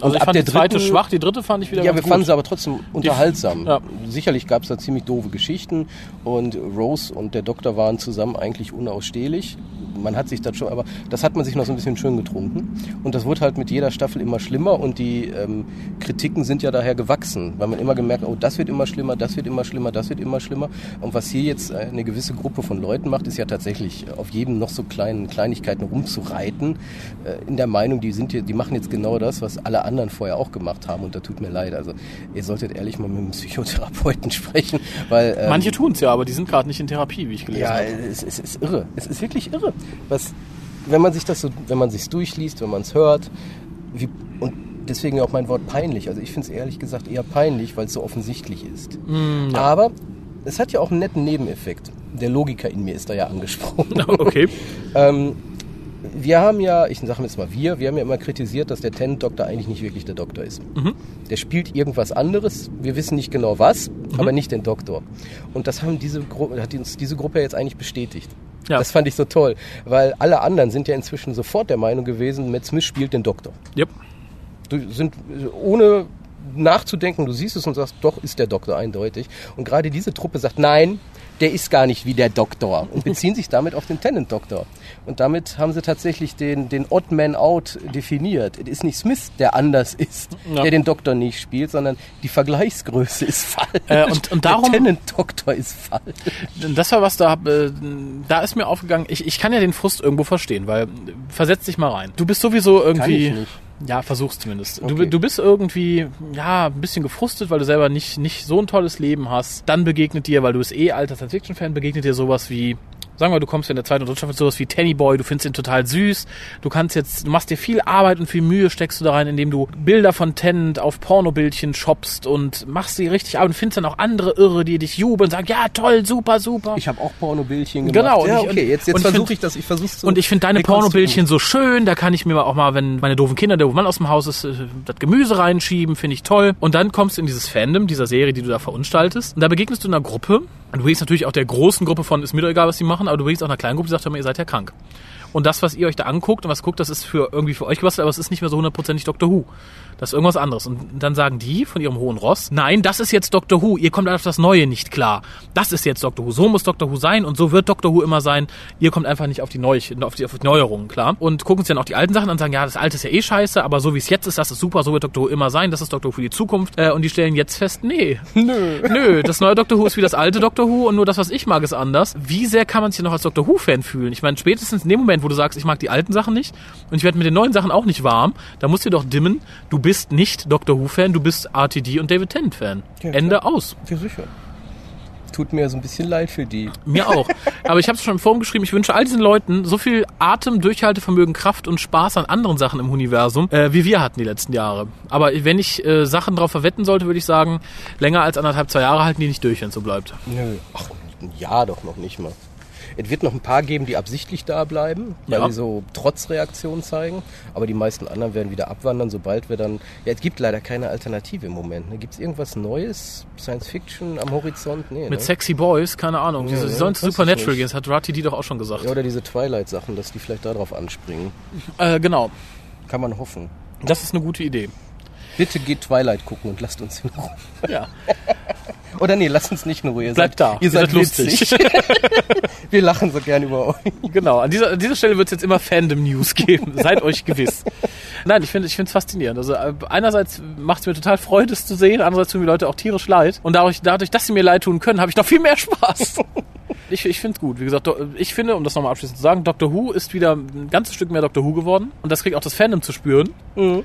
Also ich ab fand der die zweite dritten- schwach, die dritte fand ich wieder Ja, wir gut. fanden sie aber trotzdem unterhaltsam. ja. Sicherlich gab es da ziemlich doofe Geschichten und Rose und der Doktor waren zusammen eigentlich unausstehlich. Man hat sich das schon, aber das hat man sich noch so ein bisschen schön getrunken. Und das wurde halt mit jeder Staffel immer schlimmer und die ähm, Kritiken sind ja daher gewachsen, weil man immer gemerkt hat, oh, das wird immer schlimmer, das wird immer schlimmer, das wird immer schlimmer. Und was hier jetzt eine gewisse Gruppe von Leuten macht, ist ja tatsächlich auf jedem noch so kleinen Kleinigkeiten rumzureiten, äh, in der Meinung, die sind hier, die machen jetzt genau das, was alle anderen vorher auch gemacht haben. Und da tut mir leid. Also ihr solltet ehrlich mal mit einem Psychotherapeuten sprechen, weil ähm, Manche tun's ja, aber die sind gerade nicht in Therapie, wie ich gelesen ja, es, es ist irre. Es ist wirklich irre. Was, wenn man sich das so, wenn man sich's durchliest, wenn man es hört, wie, und deswegen auch mein Wort peinlich. Also ich finde es ehrlich gesagt eher peinlich, weil es so offensichtlich ist. Mm, Aber es hat ja auch einen netten Nebeneffekt. Der Logiker in mir ist da ja angesprochen. Okay. ähm, wir haben ja, ich sage jetzt mal wir, wir haben ja immer kritisiert, dass der Tenant-Doktor eigentlich nicht wirklich der Doktor ist. Der spielt irgendwas anderes, wir wissen nicht genau was, aber nicht den Doktor. Und das haben diese Gru hat uns diese Gruppe jetzt eigentlich bestätigt. Ja. Das fand ich so toll, weil alle anderen sind ja inzwischen sofort der Meinung gewesen, Matt Smith spielt den Doktor. Yep. Du sind ohne nachzudenken, du siehst es und sagst, doch ist der Doktor eindeutig. Und gerade diese Truppe sagt, nein, der ist gar nicht wie der Doktor und beziehen sich damit auf den Tenant-Doktor. Und damit haben sie tatsächlich den, den Odd Man Out definiert. Es ist nicht Smith, der anders ist, Ja. der den Doktor nicht spielt, sondern die Vergleichsgröße ist falsch. Äh, und- und darum- Der Tenant-Doktor ist falsch. Das war was, da, äh, da ist mir aufgegangen, ich, ich kann ja den Frust irgendwo verstehen, weil, versetz dich mal rein. Du bist sowieso irgendwie... Kann ich nicht. Ja, versuch's zumindest. Du, Okay. du bist irgendwie, ja, ein bisschen gefrustet, weil du selber nicht, nicht so ein tolles Leben hast. Dann begegnet dir, weil du bist eh alter Science-Fiction-Fan, begegnet dir sowas wie, sagen wir, du kommst in der zweiten und dritten Staffel sowas wie Tanny Boy, du findest ihn total süß. Du kannst jetzt, du machst dir viel Arbeit und viel Mühe steckst du da rein, indem du Bilder von Tennant auf Pornobildchen shoppst und machst sie richtig ab und findest dann auch andere Irre, die dich jubeln und sagen, ja, toll, super, super. Ich habe auch Pornobildchen gemacht. Genau, ja, ich- okay, jetzt, jetzt versuche ich das. Ich versuche zu Und ich finde deine. Pornobildchen so schön, da kann ich mir auch mal, wenn meine doofen Kinder, der Mann aus dem Haus ist, äh, das Gemüse reinschieben, finde ich toll. Und dann kommst du in dieses Fandom, dieser Serie, die du da verunstaltest. Und da begegnest du einer Gruppe. Und du begegnest natürlich auch der großen Gruppe von, ist mir doch egal, was die machen, aber du begegnest auch einer kleinen Gruppe, die sagt, ihr seid ja krank. Und das, was ihr euch da anguckt und was guckt, das ist für irgendwie für euch gebastelt, aber es ist nicht mehr so hundertprozentig Doctor Who. Das ist irgendwas anderes. Und dann sagen die von ihrem hohen Ross, nein, das ist jetzt Doctor Who. Ihr kommt auf das Neue nicht klar. Das ist jetzt Doctor Who. So muss Doctor Who sein und so wird Doctor Who immer sein. Ihr kommt einfach nicht auf die, Neu auf die, auf die Neuerungen klar. Und gucken sich dann auch die alten Sachen an und sagen, ja, das Alte ist ja eh scheiße, aber so wie es jetzt ist, das ist super, so wird Doctor Who immer sein. Das ist Doctor Who für die Zukunft. Äh, und die stellen jetzt fest, nee. Nö. Nö, das neue Doctor Who ist wie das alte Doctor Who und nur das, was ich mag, ist anders. Wie sehr kann man sich noch als Doctor Who-Fan fühlen? Ich meine, spätestens in dem Moment, wo du sagst, ich mag die alten Sachen nicht und ich werde mit den neuen Sachen auch nicht warm, da musst du doch dimmen, du bist nicht Doctor Who-Fan, du bist RTD und David Tennant-Fan. Ja, Ende aus. Ja, sicher. tut mir so ein bisschen leid für die. Mir auch. Aber ich habe es schon im Forum geschrieben, ich wünsche all diesen Leuten so viel Atem, Durchhaltevermögen, Kraft und Spaß an anderen Sachen im Universum, äh, wie wir hatten die letzten Jahre. Aber wenn ich äh, Sachen drauf verwetten sollte, würde ich sagen, länger als anderthalb, zwei Jahre halten die nicht durch, wenn es so bleibt. Nö. Ach, ein Jahr doch noch nicht mal. Es wird noch ein paar geben, die absichtlich da bleiben, weil Ja. die so Trotzreaktionen zeigen. Aber die meisten anderen werden wieder abwandern, sobald wir dann. Ja, es gibt leider keine Alternative im Moment. Ne? Gibt es irgendwas Neues? Science Fiction am Horizont? Nee, Mit ne? Sexy Boys, keine Ahnung. Ja, sie, sie sollen zu Supernatural gehen, das hat Rati die doch auch schon gesagt. Ja, oder diese Twilight-Sachen, dass die vielleicht darauf anspringen. Äh, genau. Kann man hoffen. Das ist eine gute Idee. Bitte geht Twilight gucken und lasst uns in Ruhe. Ja. Oder nee, lasst uns nicht in Ruhe. Ihr Bleibt seid, da. Ihr seid lustig. witzig. Wir lachen so gern über euch. genau. An dieser, an dieser Stelle wird es jetzt immer Fandom-News geben. Seid euch gewiss. Nein, ich finde ich finde es faszinierend. Also äh, einerseits macht es mir total Freude, es zu sehen, andererseits tun mir Leute auch tierisch leid. Und dadurch, dadurch dass sie mir leid tun können, habe ich noch viel mehr Spaß. Ich, ich finde es gut. Wie gesagt, ich finde, um das nochmal abschließend zu sagen, Doctor Who ist wieder ein ganzes Stück mehr Doctor Who geworden. Und das kriegt auch das Fandom zu spüren. Und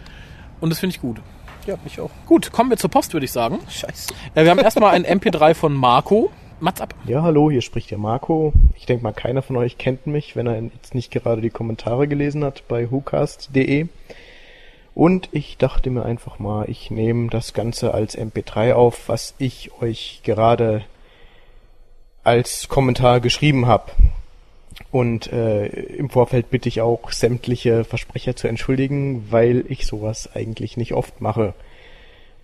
das finde ich gut. Ja, mich auch. Gut, kommen wir zur Post, würde ich sagen. Scheiße. Äh, wir haben erstmal ein MP3 von Marco. Mats ab. Ja, hallo, hier spricht der Marco. Ich denke mal, keiner von euch kennt mich, wenn er jetzt nicht gerade die Kommentare gelesen hat bei whocast.de. Und ich dachte mir einfach mal, ich nehme das Ganze als MP3 auf, was ich euch gerade als Kommentar geschrieben habe. Und äh, im Vorfeld bitte ich auch sämtliche Versprecher zu entschuldigen, weil ich sowas eigentlich nicht oft mache.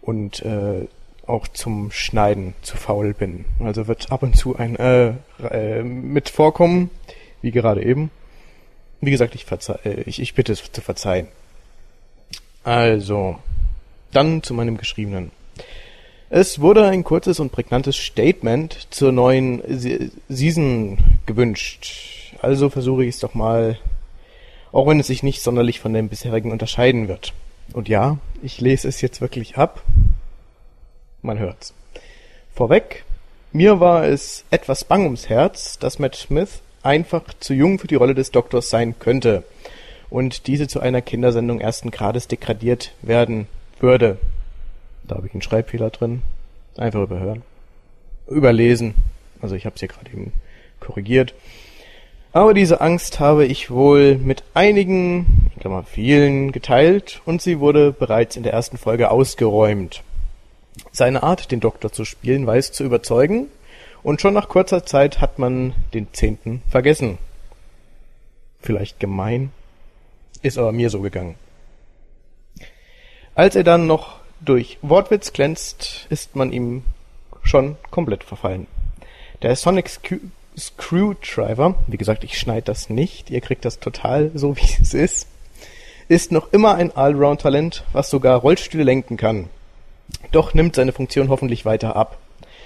Und äh, auch zum Schneiden zu faul bin. Also wird ab und zu ein äh, äh, mit vorkommen, wie gerade eben. Wie gesagt, ich, verzeih, äh, ich, ich bitte es zu verzeihen. Also, dann zu meinem Geschriebenen. Es wurde ein kurzes und prägnantes Statement zur neuen Se- Season gewünscht. Also versuche ich es doch mal, auch wenn es sich nicht sonderlich von dem bisherigen unterscheiden wird. Und ja, ich lese es jetzt wirklich ab. Man hört's. Vorweg, mir war es etwas bang ums Herz, dass Matt Smith einfach zu jung für die Rolle des Doktors sein könnte und diese zu einer Kindersendung ersten Grades degradiert werden würde. Da habe ich einen Schreibfehler drin. Einfach überhören. Überlesen. Also ich habe es hier gerade eben korrigiert. Aber diese Angst habe ich wohl mit einigen, ich glaube mal vielen, geteilt und sie wurde bereits in der ersten Folge ausgeräumt. Seine Art, den Doktor zu spielen, weiß zu überzeugen, und schon nach kurzer Zeit hat man den Zehnten vergessen. Vielleicht gemein, ist aber mir so gegangen. Als er dann noch durch Wortwitz glänzt, ist man ihm schon komplett verfallen. Der Sonic Scu- Screwdriver, wie gesagt, ich schneide das nicht, ihr kriegt das total so, wie es ist, ist noch immer ein Allround-Talent, was sogar Rollstühle lenken kann. Doch nimmt seine Funktion hoffentlich weiter ab,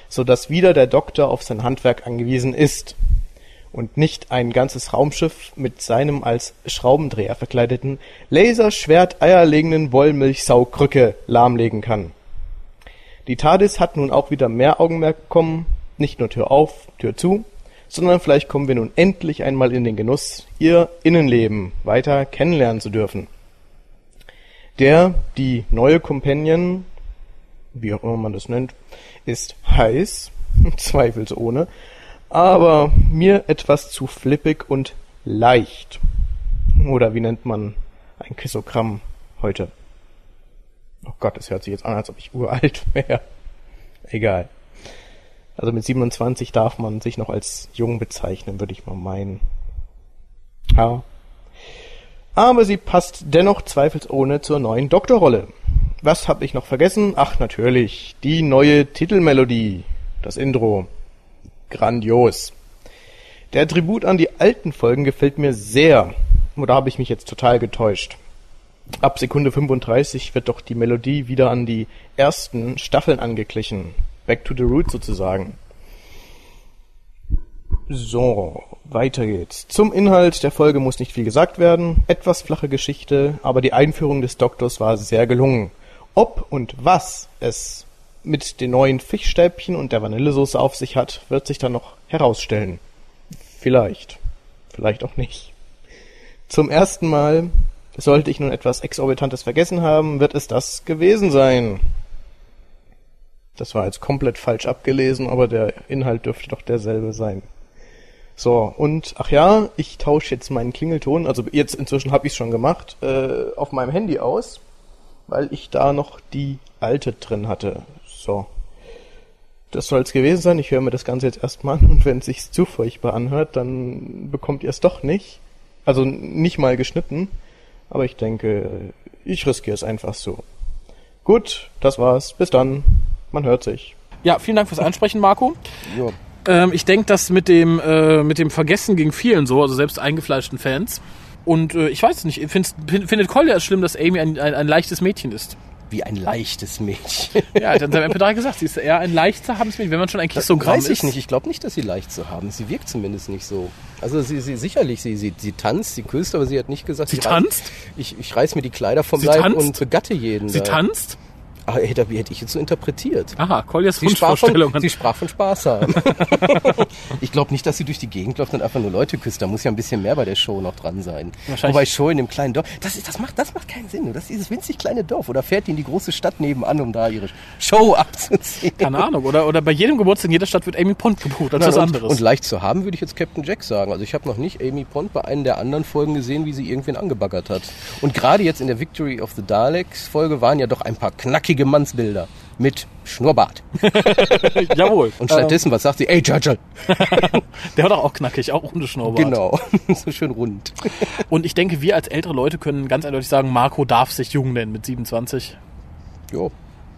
so dass wieder der Doktor auf sein Handwerk angewiesen ist und nicht ein ganzes Raumschiff mit seinem als Schraubendreher verkleideten, laserschwert eierlegenden Wollmilchsaukrücke lahmlegen kann. Die TARDIS hat nun auch wieder mehr Augenmerk bekommen, nicht nur Tür auf, Tür zu, sondern vielleicht kommen wir nun endlich einmal in den Genuss, ihr Innenleben weiter kennenlernen zu dürfen. Der, die neue Companion, wie auch immer man das nennt, ist heiß, zweifelsohne, aber mir etwas zu flippig und leicht. Oder wie nennt man ein Kissogramm heute? Oh Gott, es hört sich jetzt an, als ob ich uralt wäre. Egal. Also mit 27 darf man sich noch als jung bezeichnen, würde ich mal meinen. Ja. Aber sie passt dennoch zweifelsohne zur neuen Doktorrolle. Was habe ich noch vergessen? Ach, natürlich, die neue Titelmelodie, das Intro. Grandios. Der Tribut an die alten Folgen gefällt mir sehr. Oder habe ich mich jetzt total getäuscht? Ab Sekunde 35 wird doch die Melodie wieder an die ersten Staffeln angeglichen. Back to the roots sozusagen. So, weiter geht's. Zum Inhalt der Folge muss nicht viel gesagt werden. Etwas flache Geschichte, aber die Einführung des Doktors war sehr gelungen. Ob und was es mit den neuen Fischstäbchen und der Vanillesoße auf sich hat, wird sich dann noch herausstellen. Vielleicht. Vielleicht auch nicht. Zum ersten Mal, sollte ich nun etwas Exorbitantes vergessen haben, wird es das gewesen sein. Das war jetzt komplett falsch abgelesen, aber der Inhalt dürfte doch derselbe sein. So, und ach ja, ich tausche jetzt meinen Klingelton, also jetzt inzwischen habe ich es schon gemacht, äh, auf meinem Handy aus, weil ich da noch die alte drin hatte. So. Das soll es gewesen sein. Ich höre mir das Ganze jetzt erstmal an und wenn es sich zu furchtbar anhört, dann bekommt ihr es doch nicht. Also nicht mal geschnitten. Aber ich denke, ich riskiere es einfach so. Gut, das war's. Bis dann. Man hört sich. Ja, vielen Dank fürs Ansprechen, Marco. Jo. Ähm, ich denke, dass mit dem, äh, mit dem Vergessen ging vielen so, also selbst eingefleischten Fans. Und äh, ich weiß nicht, findet Collier es schlimm, dass Amy ein, ein, ein leichtes Mädchen ist? Wie ein leichtes Mädchen. Ja, hat in seinem MP3 gesagt, sie ist eher ein leicht zu habendes Mädchen, wenn man schon ein Kilogramm Weiß ich ist. nicht. Ich glaube nicht, dass sie leicht zu haben. ist. Sie wirkt zumindest nicht so. Also sie, sie sicherlich, sie, sie, sie tanzt, sie küsst, aber sie hat nicht gesagt, Sie ich tanzt? Reiß, ich, ich reiß mir die Kleider vom Sie Leib tanzt? und begatte jeden. Sie da. tanzt? Ah, hätte, hätte ich jetzt so interpretiert. Aha, Colliers Sie sprach, von, Wunschvorstellungen. sie sprach von Spaß haben. ich glaube nicht, dass sie durch die Gegend läuft und einfach nur Leute küsst. Da muss ja ein bisschen mehr bei der Show noch dran sein. Wobei Show in dem kleinen Dorf, das, ist, das, macht, das macht keinen Sinn. Das ist dieses winzig kleine Dorf. Oder fährt die in die große Stadt nebenan, um da ihre Show abzuziehen. Keine Ahnung. Oder, oder bei jedem Geburtstag in jeder Stadt wird Amy Pond gebucht, als Nein, was und, anderes. und leicht zu haben würde ich jetzt Captain Jack sagen. Also ich habe noch nicht Amy Pond bei einer der anderen Folgen gesehen, wie sie irgendwen angebaggert hat. Und gerade jetzt in der Victory of the Daleks Folge waren ja doch ein paar knackige Mannsbilder mit Schnurrbart. Jawohl. Und stattdessen, was sagt sie? Ey, Churchill. Der war doch auch knackig, auch ohne Schnurrbart. Genau, so schön rund. Und ich denke, wir als ältere Leute können ganz eindeutig sagen, Marco darf sich jung nennen mit 27. Jo,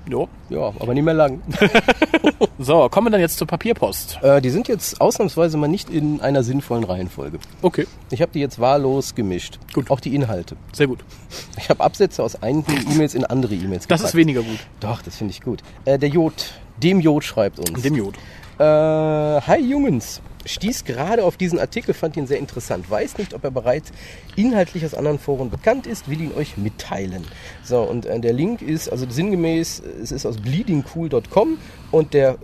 Jo. ja, aber nicht mehr lang. So, kommen wir dann jetzt zur Papierpost. Äh, die sind jetzt ausnahmsweise mal nicht in einer sinnvollen Reihenfolge. Okay, Ich habe die jetzt wahllos gemischt. Gut. Auch die Inhalte. sehr gut. Ich habe Absätze aus einigen E-Mails in andere E-Mails Das ist weniger gut. Doch, das finde ich gut. Äh, der Jod, dem Jod schreibt uns. Dem Jod. Äh, hi Jungens. Stieß gerade auf diesen Artikel, fand ihn sehr interessant. Weiß nicht, ob er bereits inhaltlich aus anderen Foren bekannt ist, will ihn euch mitteilen. So, und äh, der Link ist, also sinngemäß, es ist aus bleedingcool.com und der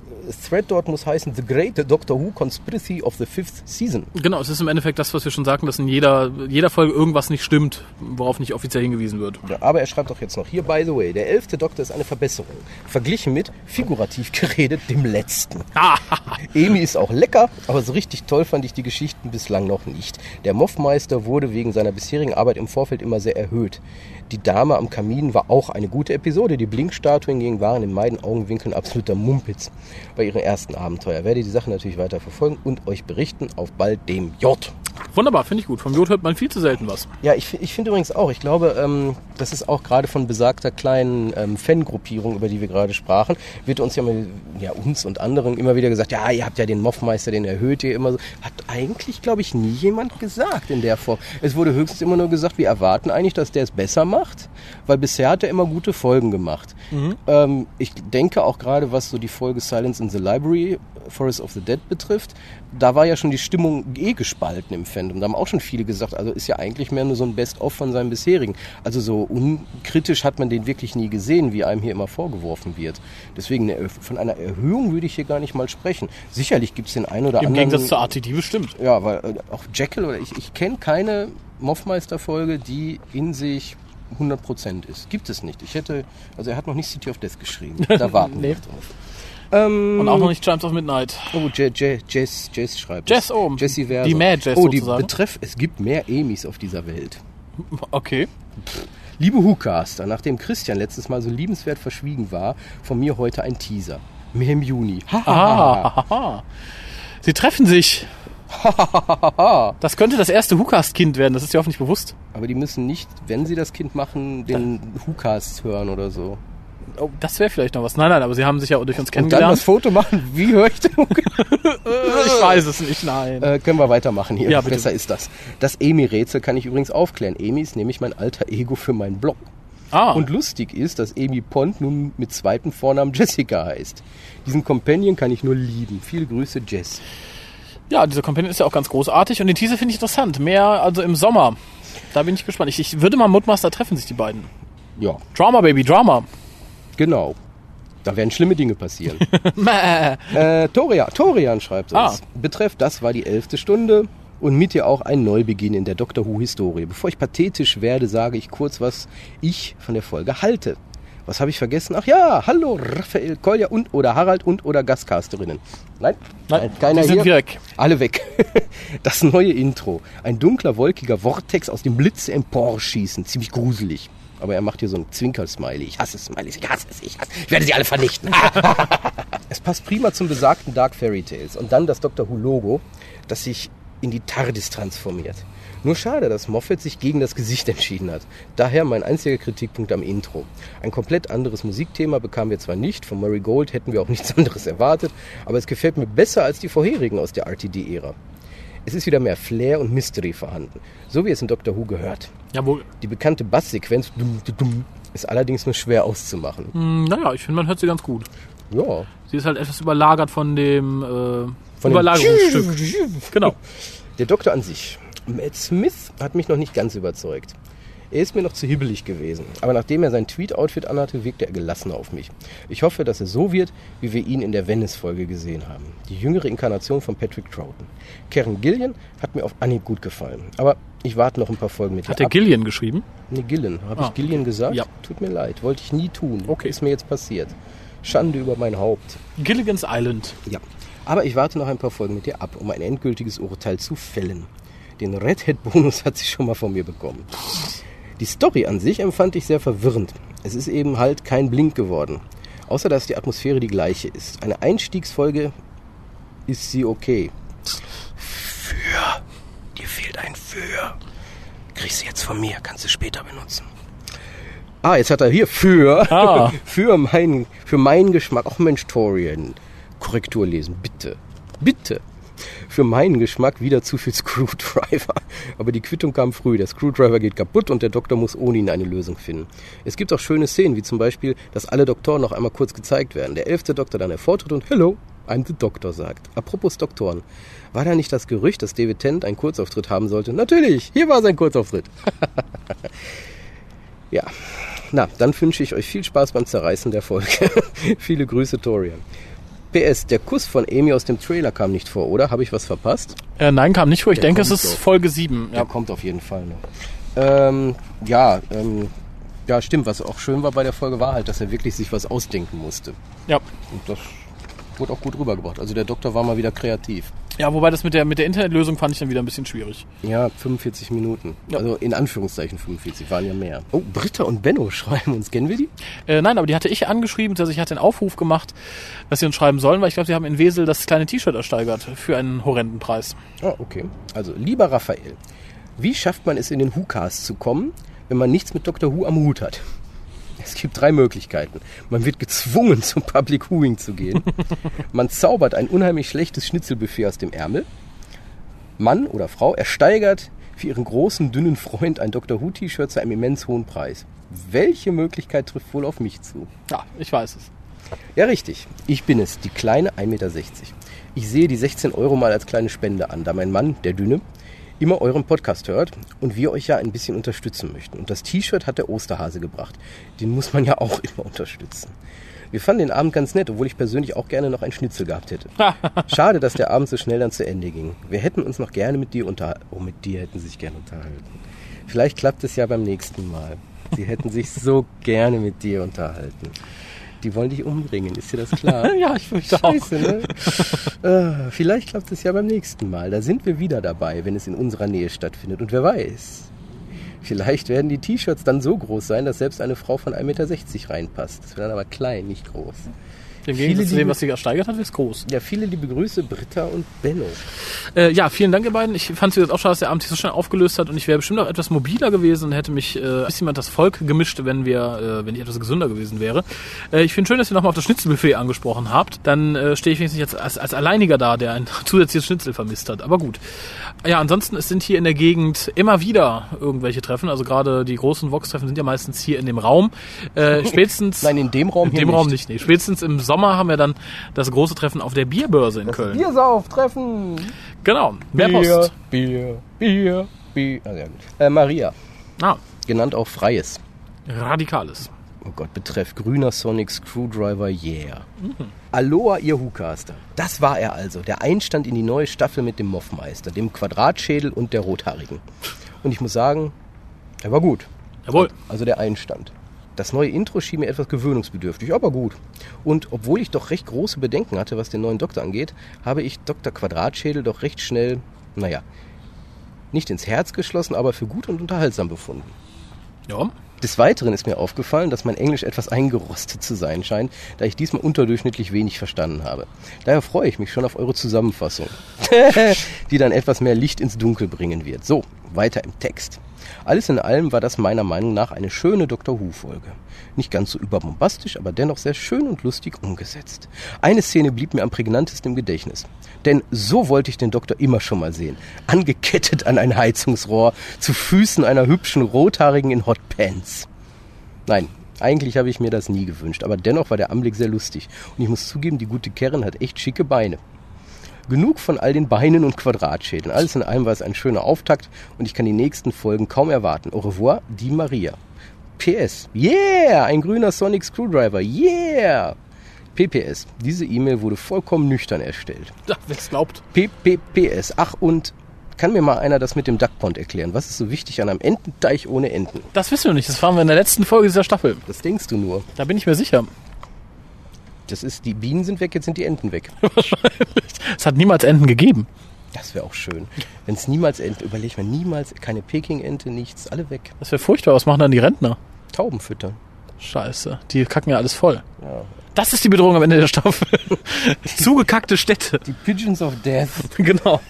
Thread dort muss heißen The Great Doctor Who Conspiracy of the Fifth Season. Genau, es ist im Endeffekt das, was wir schon sagten, dass in jeder, jeder Folge irgendwas nicht stimmt, worauf nicht offiziell hingewiesen wird. Ja, aber er schreibt auch jetzt noch hier, by the way, der elfte Doktor ist eine Verbesserung. Verglichen mit, figurativ geredet, dem letzten. Emi ist auch lecker, aber so richtig toll fand ich die Geschichten bislang noch nicht. Der Moffmeister wurde wegen seiner bisherigen Arbeit im Vorfeld immer sehr erhöht. Die Dame am Kamin war auch eine gute Episode. Die Blinkstatuen hingegen waren in meinen Augenwinkeln absoluter Mumpitz bei ihrem ersten Abenteuer. Werde die Sache natürlich weiter verfolgen und euch berichten. Auf bald dem J. Wunderbar, finde ich gut. Vom Jod hört man viel zu selten was. Ja, ich, ich finde übrigens auch, ich glaube, ähm, das ist auch gerade von besagter kleinen ähm, Fangruppierung, über die wir gerade sprachen, wird uns ja, mal, ja uns und anderen immer wieder gesagt, ja, ihr habt ja den Moffmeister, den erhöht ihr immer so. Hat eigentlich, glaube ich, nie jemand gesagt in der Form. Es wurde höchstens immer nur gesagt, wir erwarten eigentlich, dass der es besser macht, weil bisher hat er immer gute Folgen gemacht. Ähm, ich denke auch gerade, was so die Folge Silence in the Library, Forest of the Dead betrifft, da war ja schon die Stimmung eh gespalten im Fandom. Da haben auch schon viele gesagt, also ist ja eigentlich mehr nur so ein Best-of von seinem bisherigen. Also so unkritisch hat man den wirklich nie gesehen, wie einem hier immer vorgeworfen wird. Deswegen von einer Erhöhung würde ich hier gar nicht mal sprechen. Sicherlich gibt es den einen oder Im anderen. Gegensatz zur RTD bestimmt. Ja, weil äh, auch Jekyll oder ich, ich kenne keine Moffmeister-Folge, die in sich 100% ist. Gibt es nicht. Ich hätte, also er hat noch nicht City of Death geschrieben. Da warten wir Nee. noch drauf. Ähm, Und auch noch nicht Chimes of Midnight. Oh, Je, Je, Jess, Jess schreibt. Jess es. oben. Jessie Verso. Die Mad Jess Oh, die sozusagen. betreff, es gibt mehr Emis auf dieser Welt. Okay. Liebe Whocaster, nachdem Christian letztes Mal so liebenswert verschwiegen war, von mir heute ein Teaser. Mehr im Juni. Ah, haha. Sie treffen sich. Das könnte das erste Hookast-Kind werden, das ist dir hoffentlich bewusst. Aber die müssen nicht, wenn sie das Kind machen, den Whocast hören oder so. Oh, das wäre vielleicht noch was. Nein, nein, aber sie haben sich ja durch uns Und dann kennengelernt. das Foto machen, wie höre ich den ich weiß es nicht, nein. Äh, können wir weitermachen hier. Ja, bitte. Besser ist das. Das Emi-Rätsel kann ich übrigens aufklären. Emi ist nämlich mein alter Ego für meinen Blog. ah, Und lustig ist, dass Amy Pond nun mit zweiten Vornamen Jessica heißt. Diesen Companion kann ich nur lieben. Viele Grüße, Jess. Ja, diese Companion ist ja auch ganz großartig und den Teaser finde ich interessant. Mehr also im Sommer. Da bin ich gespannt. Ich, ich würde mal Mudmaster treffen sich die beiden. Ja, Drama, Baby, Drama. genau. Da werden schlimme Dinge passieren. Äh, Torian, Torian schreibt Ah. uns. Betreff, das war die elfte Stunde. Und mit ihr auch ein Neubeginn in der Doctor Who-Historie. Bevor ich pathetisch werde, sage ich kurz, was ich von der Folge halte. Was habe ich vergessen? Ach ja, hallo Raphael Kolja und oder Harald und oder Gastcasterinnen. Nein, Nein, keiner die sind hier. weg. Alle weg. Das neue Intro. Ein dunkler, wolkiger Vortex aus dem Blitz emporschießen. Ziemlich gruselig. Aber er macht hier so ein Zwinker-Smiley. Ich hasse Smileys, ich hasse es, ich hasse Ich werde sie alle vernichten. es passt prima zum besagten Dark Fairy Tales. Und dann das Doctor Who-Logo, das sich in die TARDIS transformiert. Nur schade, dass Moffat sich gegen das Gesicht entschieden hat. Daher mein einziger Kritikpunkt am Intro. Ein komplett anderes Musikthema bekamen wir zwar nicht, von Murray Gold hätten wir auch nichts anderes erwartet, aber es gefällt mir besser als die vorherigen aus der RTD-Ära. Es ist wieder mehr Flair und Mystery vorhanden, so wie es in Doctor Who gehört. Jawohl. Die bekannte Basssequenz ist allerdings nur schwer auszumachen. Hm, naja, ich finde, man hört sie ganz gut. Ja. Sie ist halt etwas überlagert von dem äh, Von dem Überlagerungsstück. Genau. Der Doktor an sich. Matt Smith hat mich noch nicht ganz überzeugt. Er ist mir noch zu hibbelig gewesen, aber nachdem er sein Tweet-Outfit anhatte, wirkte er gelassener auf mich. Ich hoffe, dass er so wird, wie wir ihn in der Venice-Folge gesehen haben. Die jüngere Inkarnation von Patrick Troughton. Karen Gillian hat mir auf Anhieb gut gefallen, aber ich warte noch ein paar Folgen mit Hat der Gillian geschrieben? Nee, Gillen. Habe Ah. ich Gillian gesagt? Ja. Tut mir leid, wollte ich nie tun. Okay. Ist mir jetzt passiert. Schande über mein Haupt. Gilligan's Island. Ja. Aber ich warte noch ein paar Folgen mit ihr ab, um ein endgültiges Urteil zu fällen. Den Red Hat Bonus hat sie schon mal von mir bekommen. Die Story an sich empfand ich sehr verwirrend. Es ist eben halt kein Blink geworden. Außer dass die Atmosphäre die gleiche ist. Eine Einstiegsfolge ist sie okay. Für. Dir fehlt ein Für. Kriegst du jetzt von mir, kannst du später benutzen. Ah, jetzt hat er hier für. Ah. für meinen für meinen Geschmack. Ach Mensch, Torian. Korrektur lesen, bitte. Bitte. Für meinen Geschmack wieder zu viel Screwdriver. Aber die Quittung kam früh. Der Screwdriver geht kaputt und der Doktor muss ohne ihn eine Lösung finden. Es gibt auch schöne Szenen, wie zum Beispiel, dass alle Doktoren noch einmal kurz gezeigt werden. Der elfte Doktor dann hervortritt und Hello, I'm the Doctor sagt. Apropos Doktoren. War da nicht das Gerücht, dass David Tennant einen Kurzauftritt haben sollte? Natürlich, hier war sein Kurzauftritt. ja, na, dann wünsche ich euch viel Spaß beim Zerreißen der Folge. Viele Grüße, Torian. PS, der Kuss von Amy aus dem Trailer kam nicht vor, oder? Habe ich was verpasst? Äh, nein, kam nicht vor. Ich Der denke, es ist noch. Folge 7. Der Ja. kommt auf jeden Fall noch. Ähm, ja, ähm, ja, stimmt. Was auch schön war bei der Folge war halt, dass er wirklich sich was ausdenken musste. ja. Und das wurde auch gut rübergebracht. Also der Doktor war mal wieder kreativ. Ja, wobei das mit der, mit der Internetlösung fand ich dann wieder ein bisschen schwierig. Ja, 45 Minuten. Ja. Also in Anführungszeichen 45, waren ja mehr. Oh, Britta und Benno schreiben uns. Kennen wir die? Äh, nein, aber die hatte ich angeschrieben, also ich hatte einen Aufruf gemacht, dass sie uns schreiben sollen, weil ich glaube, sie haben in Wesel das kleine T-Shirt ersteigert für einen horrenden Preis. Ah, okay. Also, lieber Raphael, wie schafft man es in den Who-Cast zu kommen, wenn man nichts mit Dr. Who am Hut hat? Es gibt drei Möglichkeiten. Man wird gezwungen, zum Public Whoing zu gehen. Man zaubert ein unheimlich schlechtes Schnitzelbuffet aus dem Ärmel. Mann oder Frau ersteigert für ihren großen, dünnen Freund ein Dr. Who-T-Shirt zu einem immens hohen Preis. Welche Möglichkeit trifft wohl auf mich zu? Ja, ich weiß es. Ja, richtig. Ich bin es, die kleine 1,60 Meter. Ich sehe die 16 Euro mal als kleine Spende an, da mein Mann, der Dünne, immer euren Podcast hört und wir euch ja ein bisschen unterstützen möchten. Und das T-Shirt hat der Osterhase gebracht. Den muss man ja auch immer unterstützen. Wir fanden den Abend ganz nett, obwohl ich persönlich auch gerne noch ein Schnitzel gehabt hätte. Schade, dass der Abend so schnell dann zu Ende ging. Wir hätten uns noch gerne mit dir unterhalten. Oh, mit dir hätten sie sich gerne unterhalten. Vielleicht klappt es ja beim nächsten Mal. Sie hätten sich so gerne mit dir unterhalten. Die wollen dich umbringen, ist dir das klar? Ja, ich fürchte auch. Scheiße, ne? äh, vielleicht klappt es ja beim nächsten Mal. Da sind wir wieder dabei, wenn es in unserer Nähe stattfindet. Und wer weiß, vielleicht werden die T-Shirts dann so groß sein, dass selbst eine Frau von 1,60 Meter reinpasst. Das wäre dann aber klein, nicht groß. Im Gegensatz zu dem, was sie ersteigert hat, ist groß. Ja, viele liebe Grüße, Britta und Benno. Äh, ja, vielen Dank, ihr beiden. Ich fand es jetzt auch schade, dass der Abend sich so schnell aufgelöst hat und ich wäre bestimmt auch etwas mobiler gewesen und hätte mich äh, ein bisschen mal das Volk gemischt, wenn wir, äh, wenn ich etwas gesünder gewesen wäre. Äh, ich finde schön, dass ihr nochmal auf das Schnitzelbuffet angesprochen habt. Dann äh, stehe ich wenigstens jetzt als, als Alleiniger da, der ein zusätzliches Schnitzel vermisst hat. Aber gut. Ja, ansonsten, es sind hier in der Gegend immer wieder irgendwelche Treffen. Also gerade die großen Vox-Treffen sind ja meistens hier in dem Raum. Äh, spätestens... Nein, in dem Raum in dem Raum nicht. nicht. Nee. Spätestens im Sommer haben wir dann das große Treffen auf der Bierbörse in Köln. Biersauf, Treffen. Genau. Mehr Bier, Post. Bier, Bier, Bier. Ah. Äh, Maria, Ah, genannt auch Freies. Radikales. Oh Gott, betreff grüner Sonic Screwdriver, yeah. Aloha, ihr Hucaster. Das war er also, der Einstand in die neue Staffel mit dem Moffmeister, dem Quadratschädel und der Rothaarigen. Und ich muss sagen, er war gut. Jawohl. Also der Einstand. Das neue Intro schien mir etwas gewöhnungsbedürftig, aber gut. Und obwohl ich doch recht große Bedenken hatte, was den neuen Doktor angeht, habe ich Dr. Quadratschädel doch recht schnell, naja, nicht ins Herz geschlossen, aber für gut und unterhaltsam befunden. Ja. Des Weiteren ist mir aufgefallen, dass mein Englisch etwas eingerostet zu sein scheint, da ich diesmal unterdurchschnittlich wenig verstanden habe. Daher freue ich mich schon auf eure Zusammenfassung, die dann etwas mehr Licht ins Dunkel bringen wird. So, weiter im Text. Alles in allem war das meiner Meinung nach eine schöne Doctor Who-Folge. Nicht ganz so überbombastisch, aber dennoch sehr schön und lustig umgesetzt. Eine Szene blieb mir am prägnantesten im Gedächtnis. Denn so wollte ich den Doktor immer schon mal sehen. Angekettet an ein Heizungsrohr, zu Füßen einer hübschen Rothaarigen in Hotpants. Nein, eigentlich habe ich mir das nie gewünscht, aber dennoch war der Anblick sehr lustig. Und ich muss zugeben, die gute Karen hat echt schicke Beine. Genug von all den Beinen und Quadratschädeln. Alles in allem war es ein schöner Auftakt und ich kann die nächsten Folgen kaum erwarten. Au revoir, die Maria. PS. Yeah! Ein grüner Sonic Screwdriver. Yeah! PPS. Diese E-Mail wurde vollkommen nüchtern erstellt. Ja, wer es glaubt. PPPS. Ach und kann mir mal einer das mit dem Duckpond erklären? Was ist so wichtig an einem Ententeich ohne Enten? Das wissen wir nicht. Das fahren wir in der letzten Folge dieser Staffel. Das denkst du nur. Da bin ich mir sicher. Das ist, die Bienen sind weg, jetzt sind die Enten weg. Es hat niemals Enten gegeben. Das wäre auch schön. Wenn es niemals Enten, überleg mal, niemals, keine Peking-Ente, nichts, alle weg. Das wäre furchtbar. Was machen dann die Rentner? Tauben füttern. Scheiße. Die kacken ja alles voll. Ja. Das ist die Bedrohung am Ende der Staffel. Zugekackte Städte. Die Pigeons of Death. genau.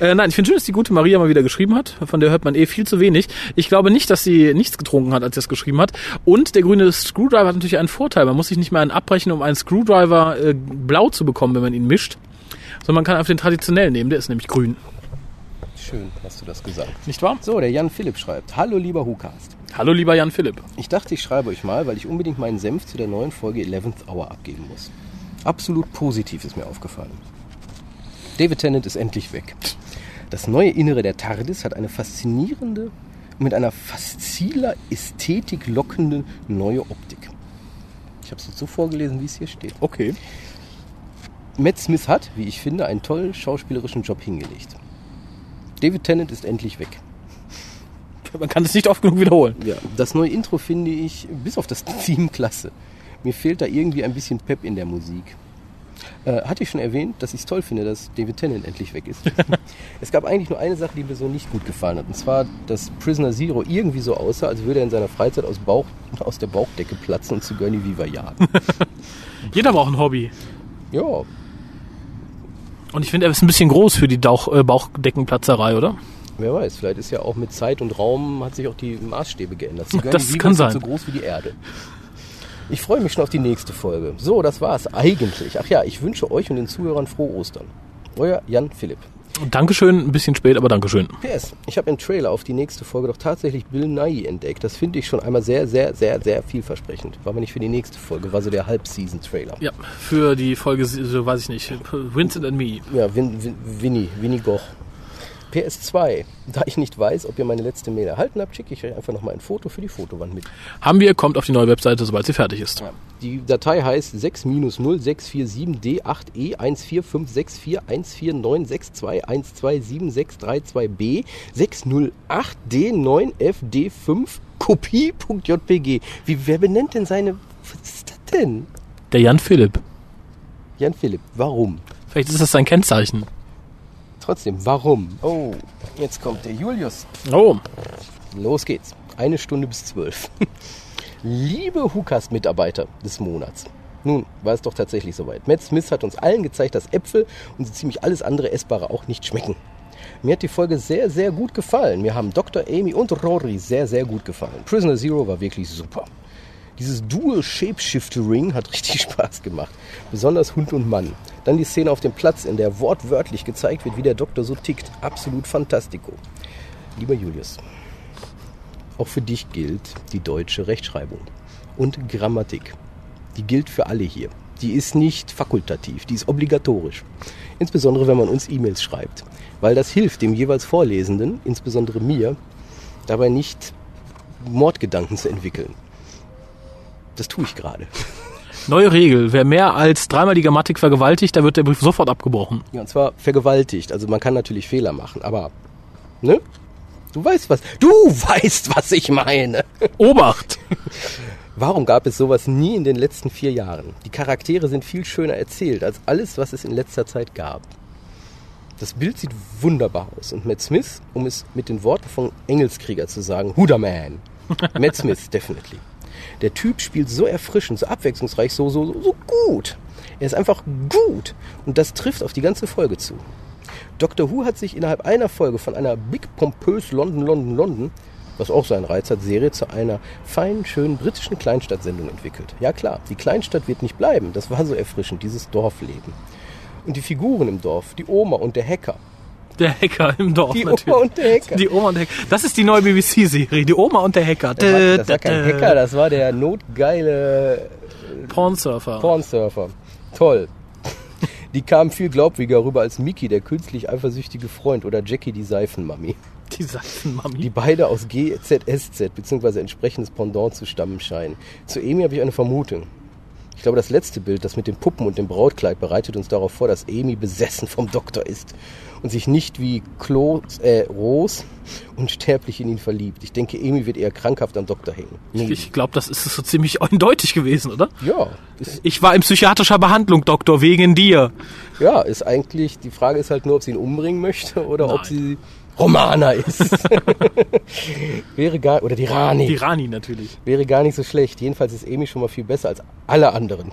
Äh, nein, ich finde schön, dass die gute Maria mal wieder geschrieben hat. Von der hört man eh viel zu wenig. Ich glaube nicht, dass sie nichts getrunken hat, als sie das geschrieben hat. Und der grüne Screwdriver hat natürlich einen Vorteil. Man muss sich nicht mehr einen abbrechen, um einen Screwdriver äh, blau zu bekommen, wenn man ihn mischt. Sondern man kann einfach den traditionellen nehmen. Der ist nämlich grün. Schön, hast du das gesagt. Nicht wahr? So, der Jan Philipp schreibt. Hallo lieber Hukast. Hallo, lieber Jan Philipp. Ich dachte, ich schreibe euch mal, weil ich unbedingt meinen Senf zu der neuen Folge 11th Hour abgeben muss. Absolut positiv ist mir aufgefallen. David Tennant ist endlich weg. Das neue Innere der TARDIS hat eine faszinierende, mit einer fasziler Ästhetik lockende neue Optik. Ich habe es jetzt so vorgelesen, wie es hier steht. Okay. Matt Smith hat, wie ich finde, einen tollen schauspielerischen Job hingelegt. David Tennant ist endlich weg. Man kann es nicht oft genug wiederholen. Ja, das neue Intro finde ich, bis auf das Theme, klasse. Mir fehlt da irgendwie ein bisschen Pep in der Musik. Äh, hatte ich schon erwähnt, dass ich es toll finde, dass David Tennant endlich weg ist. es gab eigentlich nur eine Sache, die mir so nicht gut gefallen hat. Und zwar, dass Prisoner Zero irgendwie so aussah, als würde er in seiner Freizeit aus, Bauch, aus der Bauchdecke platzen und Sigourney Viva jagen. Jeder braucht ein Hobby. ja, Und ich finde, er ist ein bisschen groß für die Dauch, äh, Bauchdeckenplatzerei, oder? wer weiß. Vielleicht ist ja auch mit Zeit und Raum hat sich auch die Maßstäbe geändert. Sigourney Das kann sein. so groß wie die Erde. Ich freue mich schon auf die nächste Folge. So, das war's eigentlich. Ach ja, ich wünsche euch und den Zuhörern frohe Ostern. Euer Jan Philipp. Dankeschön, ein bisschen spät, aber Dankeschön. PS, ich habe im Trailer auf die nächste Folge doch tatsächlich Bill Nye entdeckt. Das finde ich schon einmal sehr, sehr, sehr, sehr vielversprechend. War aber nicht für die nächste Folge, war so der Halbseason-Trailer. Ja, für die Folge, so weiß ich nicht, Vincent and Me. Ja, Win, Win, Winnie, Winnie Goch. PS2, da ich nicht weiß, ob ihr meine letzte Mail erhalten habt, schicke ich euch einfach nochmal ein Foto für die Fotowand mit. Haben wir, kommt auf die neue Webseite, sobald sie fertig ist. Die Datei heißt 6-0647D8E14561496212276332B 608D9FD5 Kopie.jpg. Wie, wer benennt denn seine... Was ist das denn? Der Jan Philipp. Jan Philipp, warum? Vielleicht ist das sein Kennzeichen. Trotzdem, warum? Oh, jetzt kommt der Julius. Oh, Los geht's. Eine Stunde bis zwölf. Liebe Hukas-Mitarbeiter des Monats. Nun, war es doch tatsächlich soweit. Matt Smith hat uns allen gezeigt, dass Äpfel und so ziemlich alles andere Essbare auch nicht schmecken. Mir hat die Folge sehr, sehr gut gefallen. Mir haben Dr. Amy und Rory sehr, sehr gut gefallen. Prisoner Zero war wirklich super. Dieses Dual Shapeshifter-Ring hat richtig Spaß gemacht. Besonders Hund und Mann. Dann die Szene auf dem Platz, in der wortwörtlich gezeigt wird, wie der Doktor so tickt. Absolut fantastico. Lieber Julius, auch für dich gilt die deutsche Rechtschreibung und Grammatik. Die gilt für alle hier. Die ist nicht fakultativ, die ist obligatorisch. Insbesondere wenn man uns E-Mails schreibt. Weil das hilft dem jeweils Vorlesenden, insbesondere mir, dabei nicht Mordgedanken zu entwickeln. Das tue ich gerade. Neue Regel. Wer mehr als dreimal die Grammatik vergewaltigt, da wird der Brief sofort abgebrochen. Ja, und zwar vergewaltigt. Also man kann natürlich Fehler machen, aber ne? Du weißt was. Du weißt, was ich meine. Obacht! Warum gab es sowas nie in den letzten vier Jahren? Die Charaktere sind viel schöner erzählt als alles, was es in letzter Zeit gab. Das Bild sieht wunderbar aus und Matt Smith, um es mit den Worten von Engelskrieger zu sagen, Huderman. Matt Smith, definitely. Der Typ spielt so erfrischend, so abwechslungsreich, so, so, so gut. Er ist einfach gut. Und das trifft auf die ganze Folge zu. Doctor Who hat sich innerhalb einer Folge von einer big pompös London, London, London, was auch seinen Reiz hat, Serie zu einer feinen, schönen britischen Kleinstadtsendung entwickelt. Ja klar, die Kleinstadt wird nicht bleiben. Das war so erfrischend, dieses Dorfleben. Und die Figuren im Dorf, die Oma und der Hacker. Der Hacker im Dorf Die natürlich. Oma und der Hacker. Die Oma und der Hacker. Das ist die neue BBC-Serie, die Oma und der Hacker. Das war, das war kein Hacker, das war der notgeile Pornsurfer. Pornsurfer. Toll. Die kamen viel glaubwürdiger rüber als Mickey, der künstlich eifersüchtige Freund, oder Jackie, die Seifenmami. die Seifenmami. Die beide aus GZSZ bzw. entsprechendes Pendant zu stammen scheinen. Zu Amy habe ich eine Vermutung. Ich glaube, das letzte Bild, das mit den Puppen und dem Brautkleid, bereitet uns darauf vor, dass Amy besessen vom Doktor ist und sich nicht wie Klo, äh, Rose unsterblich in ihn verliebt. Ich denke, Amy wird eher krankhaft am Doktor hängen. Nee. Ich glaube, das ist so ziemlich eindeutig gewesen, oder? Ja, Ich war in psychiatrischer Behandlung, Doktor, wegen dir. ja, ist eigentlich, die Frage ist halt nur, ob sie ihn umbringen möchte oder ob Nein. sie Romana ist. Wäre gar, oder die Rani. Die Rani natürlich. Wäre gar nicht so schlecht. Jedenfalls ist Amy schon mal viel besser als alle anderen.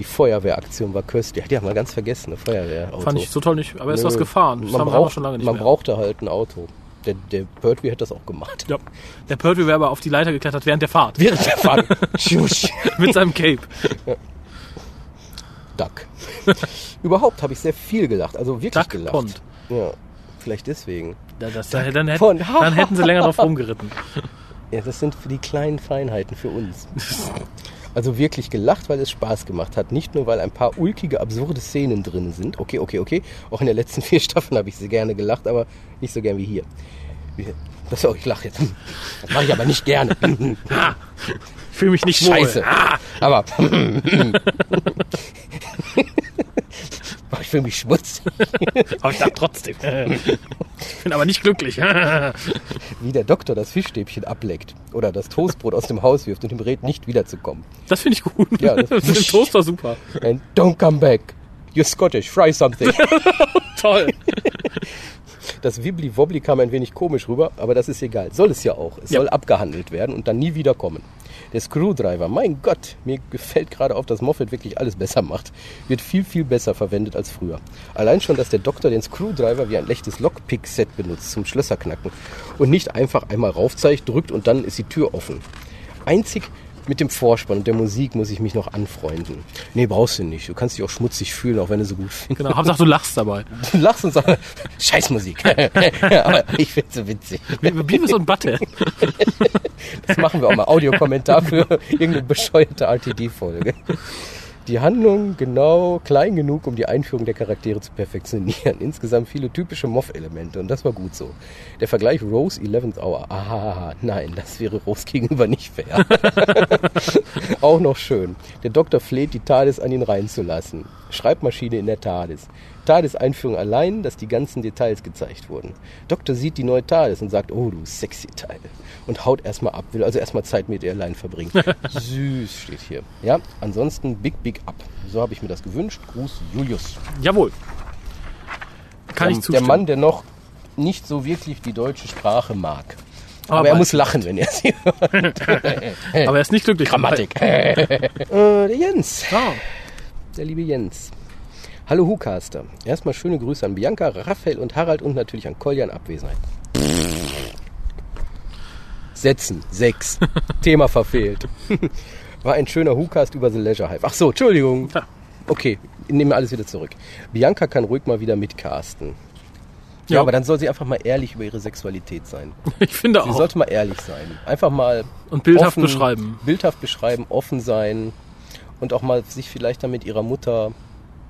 Die Feuerwehraktion war köstlich. Die haben wir ganz vergessen, eine Feuerwehrauto. Fand ich so toll nicht. Aber ist Nö. was gefahren. Das man haben wir braucht, auch schon lange nicht Man mehr. brauchte halt ein Auto. Der, der Pertwee hat das auch gemacht. ja. Der Pertwee wäre aber auf die Leiter geklettert während der Fahrt. Während der Fahrt. Mit seinem Cape. Duck. Überhaupt habe ich sehr viel gelacht. Also wirklich Duck gelacht. Pond. Ja, vielleicht deswegen. Da- Das, dann, hätten, dann hätten sie länger drauf rumgeritten. Ja, das sind für die kleinen Feinheiten für uns. Also wirklich gelacht, weil es Spaß gemacht hat. Nicht nur, weil ein paar ulkige, absurde Szenen drin sind. Okay, okay, okay. Auch in den letzten vier Staffeln habe ich sehr gerne gelacht, aber nicht so gern wie hier. Das, oh, ich lache jetzt. Das mache ich aber nicht gerne. Ich fühle mich nicht wohl. Scheiße. Aber ich fühle mich schmutzig. Aber ich sag trotzdem. Ich bin aber nicht glücklich. Wie der Doktor das Fischstäbchen ableckt oder das Toastbrot aus dem Haus wirft und ihm rät, nicht wiederzukommen. Das finde ich gut. Ja, das- ist im Toaster super. And don't come back. You're Scottish. Fry something. Toll. Das Wibbly-Wobbly kam ein wenig komisch rüber, aber das ist egal. Soll es ja auch. Es Ja. soll abgehandelt werden und dann nie wieder kommen. Der Screwdriver, mein Gott, mir gefällt gerade auf, dass Moffat wirklich alles besser macht. Wird viel, viel besser verwendet als früher. Allein schon, dass der Doktor den Screwdriver wie ein echtes Lockpick-Set benutzt zum Schlösserknacken und nicht einfach einmal raufzeigt, drückt und dann ist die Tür offen. Einzig mit dem Vorspann und der Musik muss ich mich noch anfreunden. Nee, brauchst du nicht. Du kannst dich auch schmutzig fühlen, auch wenn du so gut findest. Genau, Hauptsache du lachst dabei. Du lachst und sagst, Scheißmusik. Aber ich find's so witzig. Beavis und Butte. Das machen wir auch mal. Audiokommentar für irgendeine bescheuerte RTD-Folge. Die Handlung genau klein genug, um die Einführung der Charaktere zu perfektionieren. Insgesamt viele typische Moff-Elemente und das war gut so. Der Vergleich Rose 11th Hour. Aha, nein, das wäre Rose gegenüber nicht fair. auch noch schön. Der Doktor fleht die TARDIS an ihn reinzulassen. Schreibmaschine in der TARDIS. TARDIS-Einführung allein, dass die ganzen Details gezeigt wurden. Doktor sieht die neue TARDIS und sagt, oh du sexy Teil. Und haut erstmal ab, will also erstmal Zeit mit ihr allein verbringen. Süß steht hier. Ja, ansonsten big, big up. So habe ich mir das gewünscht. Gruß Julius. Jawohl. Kann der, ich zustimmen. der Mann, der noch nicht so wirklich die deutsche Sprache mag. Aber, Aber er muss lachen, wenn er sie hört. Aber er ist nicht glücklich. Grammatik. äh, der Jens. Ah, Der liebe Jens. Hallo Hucaster. Erstmal schöne Grüße an Bianca, Raphael und Harald und natürlich an Kolja in Abwesenheit. Setzen. Sechs. Thema verfehlt. War ein schöner Hucast über The Leisure Hive. Ach so, Entschuldigung. Okay, ich nehme alles wieder zurück. Bianca kann ruhig mal wieder mitcasten. Ja, Ja. aber dann soll sie einfach mal ehrlich über ihre Sexualität sein. ich finde Sie auch. sollte mal ehrlich sein. Einfach mal Und bildhaft offen, beschreiben. Bildhaft beschreiben, offen sein und auch mal sich vielleicht dann mit ihrer Mutter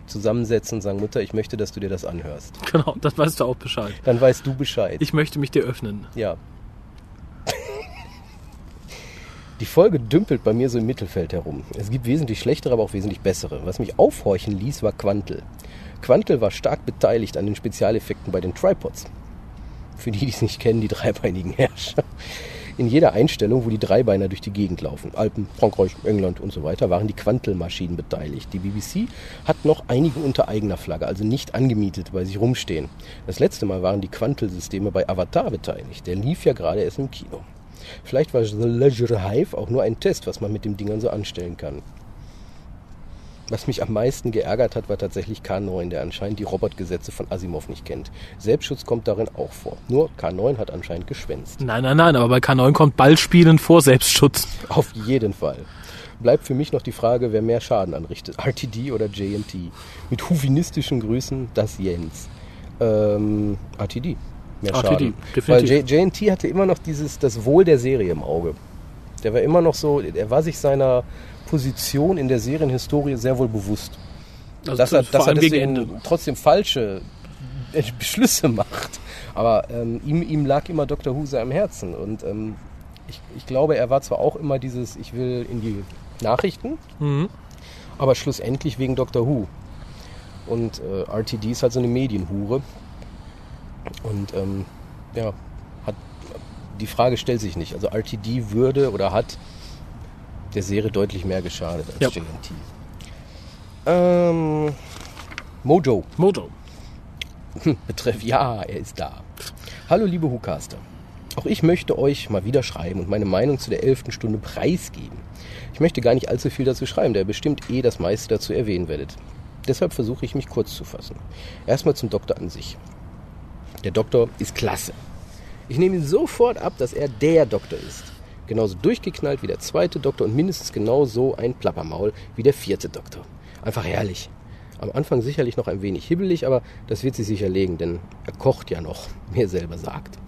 zusammensetzen und sagen, Mutter, ich möchte, dass du dir das anhörst. Genau, das weißt du auch Bescheid. Dann weißt du Bescheid. Ich möchte mich dir öffnen. ja. Die Folge dümpelt bei mir so im Mittelfeld herum. Es gibt wesentlich schlechtere, aber auch wesentlich bessere. Was mich aufhorchen ließ, war Quantel. Quantel war stark beteiligt an den Spezialeffekten bei den Tripods. Für die, die es nicht kennen, die dreibeinigen Herrscher. In jeder Einstellung, wo die Dreibeiner durch die Gegend laufen, Alpen, Frankreich, England und so weiter, waren die Quantelmaschinen beteiligt. Die BBC hat noch einige unter eigener Flagge, also nicht angemietet, bei sich rumstehen. Das letzte Mal waren die Quantelsysteme bei Avatar beteiligt. Der lief ja gerade erst im Kino. Vielleicht war The Leisure Hive auch nur ein Test, was man mit den Dingern so anstellen kann. Was mich am meisten geärgert hat, war tatsächlich K9, der anscheinend die Robotgesetze von Asimov nicht kennt. Selbstschutz kommt darin auch vor. Nur K9 hat anscheinend geschwänzt. Nein, nein, nein, aber bei K9 kommt Ballspielen vor Selbstschutz. Auf jeden Fall. Bleibt für mich noch die Frage, wer mehr Schaden anrichtet, RTD oder JNT. Mit huvinistischen Grüßen, das Jens. Ähm, RTD. Mehr RTD, Schaden. definitiv. Weil JNT hatte immer noch dieses, das Wohl der Serie im Auge. Der war immer noch so, er war sich seiner Position in der Serienhistorie sehr wohl bewusst. Also dass er, dass er deswegen trotzdem falsche Beschlüsse macht. Aber ähm, ihm, ihm lag immer Dr. Who sehr am Herzen. Und ähm, ich, ich glaube, er war zwar auch immer dieses, ich will in die Nachrichten, Mhm. aber schlussendlich wegen Dr. Who. Und äh, RTD ist halt so eine Medienhure. Und ähm, ja, hat, die Frage stellt sich nicht. Also RTD würde oder hat der Serie deutlich mehr geschadet als Ja. JNT. Ähm, Mojo. Mojo. Betreff, ja, er ist da. Hallo liebe Hucaster. Auch ich möchte euch mal wieder schreiben und meine Meinung zu der elften Stunde preisgeben. Ich möchte gar nicht allzu viel dazu schreiben, da ihr bestimmt eh das meiste dazu erwähnen werdet. Deshalb versuche ich mich kurz zu fassen. Erstmal zum Doktor an sich. Der Doktor ist klasse. Ich nehme ihn sofort ab, dass er der Doktor ist. Genauso durchgeknallt wie der zweite Doktor und mindestens genauso ein Plappermaul wie der vierte Doktor. Einfach herrlich. Am Anfang sicherlich noch ein wenig hibbelig, aber das wird sich sicher legen, denn er kocht ja noch, wie er selber sagt.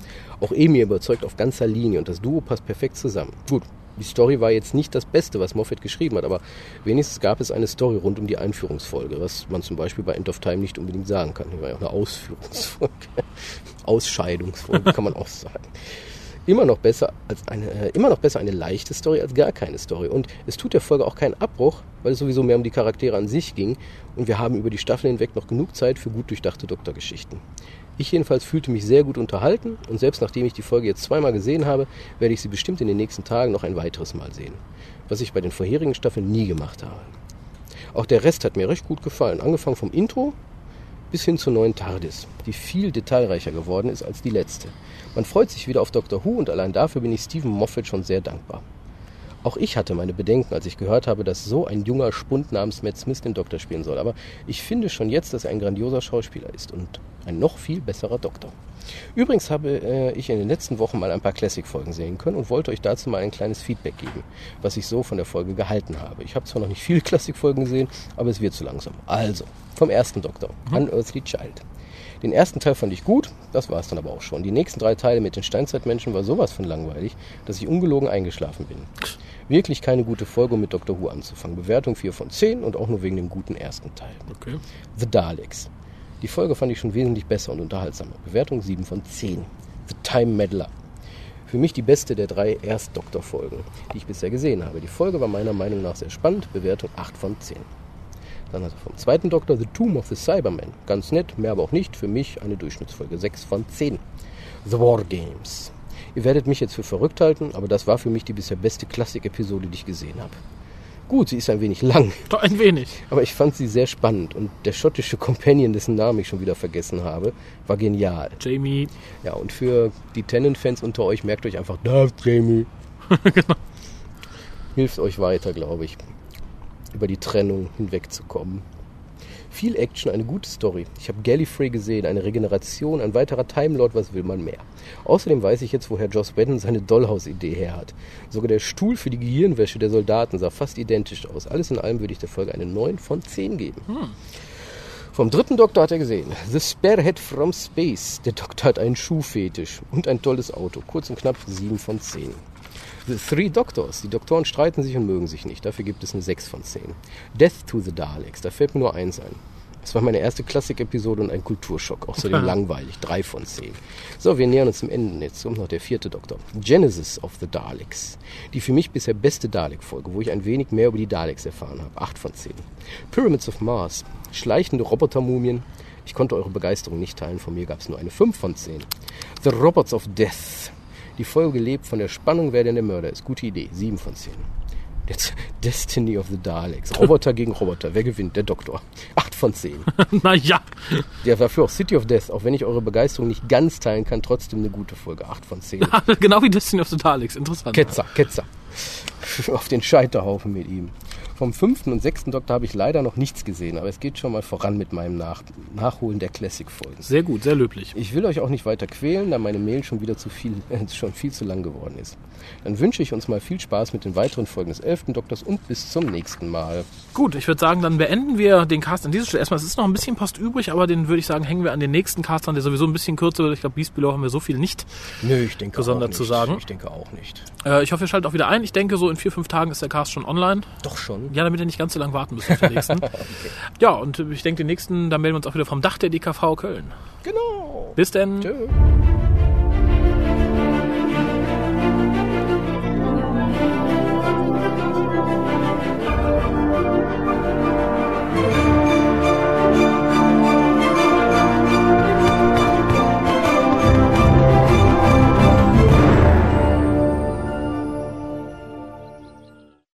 Auch Emi überzeugt auf ganzer Linie und das Duo passt perfekt zusammen. Gut, die Story war jetzt nicht das Beste, was Moffat geschrieben hat, aber wenigstens gab es eine Story rund um die Einführungsfolge, was man zum Beispiel bei End of Time nicht unbedingt sagen kann. Hier war ja auch eine Ausführungsfolge. Ausscheidungsfolge kann man auch sagen. Immer noch besser als eine, äh, immer noch besser eine leichte Story als gar keine Story. Und es tut der Folge auch keinen Abbruch, weil es sowieso mehr um die Charaktere an sich ging. Und wir haben über die Staffel hinweg noch genug Zeit für gut durchdachte Doktorgeschichten. Ich jedenfalls fühlte mich sehr gut unterhalten und selbst nachdem ich die Folge jetzt zweimal gesehen habe, werde ich sie bestimmt in den nächsten Tagen noch ein weiteres Mal sehen. Was ich bei den vorherigen Staffeln nie gemacht habe. Auch der Rest hat mir recht gut gefallen. Angefangen vom Intro bis hin zur neuen TARDIS, die viel detailreicher geworden ist als die letzte. Man freut sich wieder auf Dr. Who und allein dafür bin ich Stephen Moffat schon sehr dankbar. Auch ich hatte meine Bedenken, als ich gehört habe, dass so ein junger Spund namens Matt Smith den Doktor spielen soll. Aber ich finde schon jetzt, dass er ein grandioser Schauspieler ist und ein noch viel besserer Doktor. Übrigens habe äh, ich in den letzten Wochen mal ein paar Classic-Folgen sehen können und wollte euch dazu mal ein kleines Feedback geben, was ich so von der Folge gehalten habe. Ich habe zwar noch nicht viele Classic-Folgen gesehen, aber es wird zu langsam. Also, vom ersten Doktor, Unearthly Child. Den ersten Teil fand ich gut, das war es dann aber auch schon. Die nächsten drei Teile mit den Steinzeitmenschen war sowas von langweilig, dass ich ungelogen eingeschlafen bin. Wirklich keine gute Folge, um mit Dr. Who anzufangen. Bewertung 4 von 10 und auch nur wegen dem guten ersten Teil. Okay. The Daleks. Die Folge fand ich schon wesentlich besser und unterhaltsamer. Bewertung 7 von 10. The Time Meddler. Für mich die beste der drei Erst-Doktor-Folgen, die ich bisher gesehen habe. Die Folge war meiner Meinung nach sehr spannend. Bewertung 8 von 10. Dann also vom zweiten Doktor The Tomb of the Cybermen. Ganz nett, mehr aber auch nicht. Für mich eine Durchschnittsfolge 6 von 10. The War Games. Ihr werdet mich jetzt für verrückt halten, aber das war für mich die bisher beste Klassik-Episode, die ich gesehen habe. Gut, sie ist ein wenig lang, Doch ein wenig. aber ich fand sie sehr spannend und der schottische Companion, dessen Namen ich schon wieder vergessen habe, war genial. Jamie. Ja, und für die Tennant-Fans unter euch, merkt euch einfach, da ist Jamie. Hilft euch weiter, glaube ich, über die Trennung hinwegzukommen. Viel Action, eine gute Story. Ich habe Gallifrey gesehen, eine Regeneration, ein weiterer Time Lord, was will man mehr? Außerdem weiß ich jetzt, woher Joss Whedon seine Dollhouse-Idee her hat. Sogar der Stuhl für die Gehirnwäsche der Soldaten sah fast identisch aus. Alles in allem würde ich der Folge eine 9 von 10 geben. Vom dritten Doktor hat er gesehen. The Sparehead from Space. Der Doktor hat einen Schuhfetisch und ein tolles Auto. Kurz und knapp 7 von 10. The Three Doctors. Die Doktoren streiten sich und mögen sich nicht. Dafür gibt es eine 6 von 10. Death to the Daleks. Da fällt mir nur eins ein. Es war meine erste Klassik-Episode und ein Kulturschock. Außerdem langweilig. 3 von 10. So, wir nähern uns dem Ende. Jetzt kommt noch der vierte Doktor. Genesis of the Daleks. Die für mich bisher beste Dalek-Folge, wo ich ein wenig mehr über die Daleks erfahren habe. 8 von 10. Pyramids of Mars. Schleichende Robotermumien. Ich konnte eure Begeisterung nicht teilen. Von mir gab es nur eine 5 von 10. The Robots of Death. Die Folge lebt von der Spannung, wer denn der Mörder ist. Gute Idee. 7 von 10. Jetzt Destiny of the Daleks. Roboter gegen Roboter. Wer gewinnt? Der Doktor. 8 von 10. naja, Ja, dafür auch City of Death. Auch wenn ich eure Begeisterung nicht ganz teilen kann, trotzdem eine gute Folge. 8 von 10. genau wie Destiny of the Daleks. Interessant. Ketzer, Ketzer. Auf den Scheiterhaufen mit ihm. Vom fünften und sechsten Doktor habe ich leider noch nichts gesehen, aber es geht schon mal voran mit meinem Nach Nachholen der Classic-Folgen. Sehr gut, sehr löblich. Ich will euch auch nicht weiter quälen, da meine Mail schon wieder zu viel, äh, schon viel zu lang geworden ist. Dann wünsche ich uns mal viel Spaß mit den weiteren Folgen des elften Doktors und bis zum nächsten Mal. Gut, ich würde sagen, dann beenden wir den Cast an dieser Stelle. Erstmal, es ist noch ein bisschen Post übrig, aber den würde ich sagen, hängen wir an den nächsten Cast an, der sowieso ein bisschen kürzer wird. Ich glaube, Beast Below haben wir so viel nicht. Nö, ich denke Gesondert auch nicht. zu sagen. Ich denke auch nicht. Äh, ich hoffe, ihr schaltet auch wieder ein. Ich denke, so in vier, fünf Tagen ist der Cast schon online. Doch schon. Ja, damit ihr nicht ganz so lange warten müsst auf den nächsten. Ja, und ich denke, den nächsten, da melden wir uns auch wieder vom Dach der DKV Köln. Genau. Bis denn. Tschö.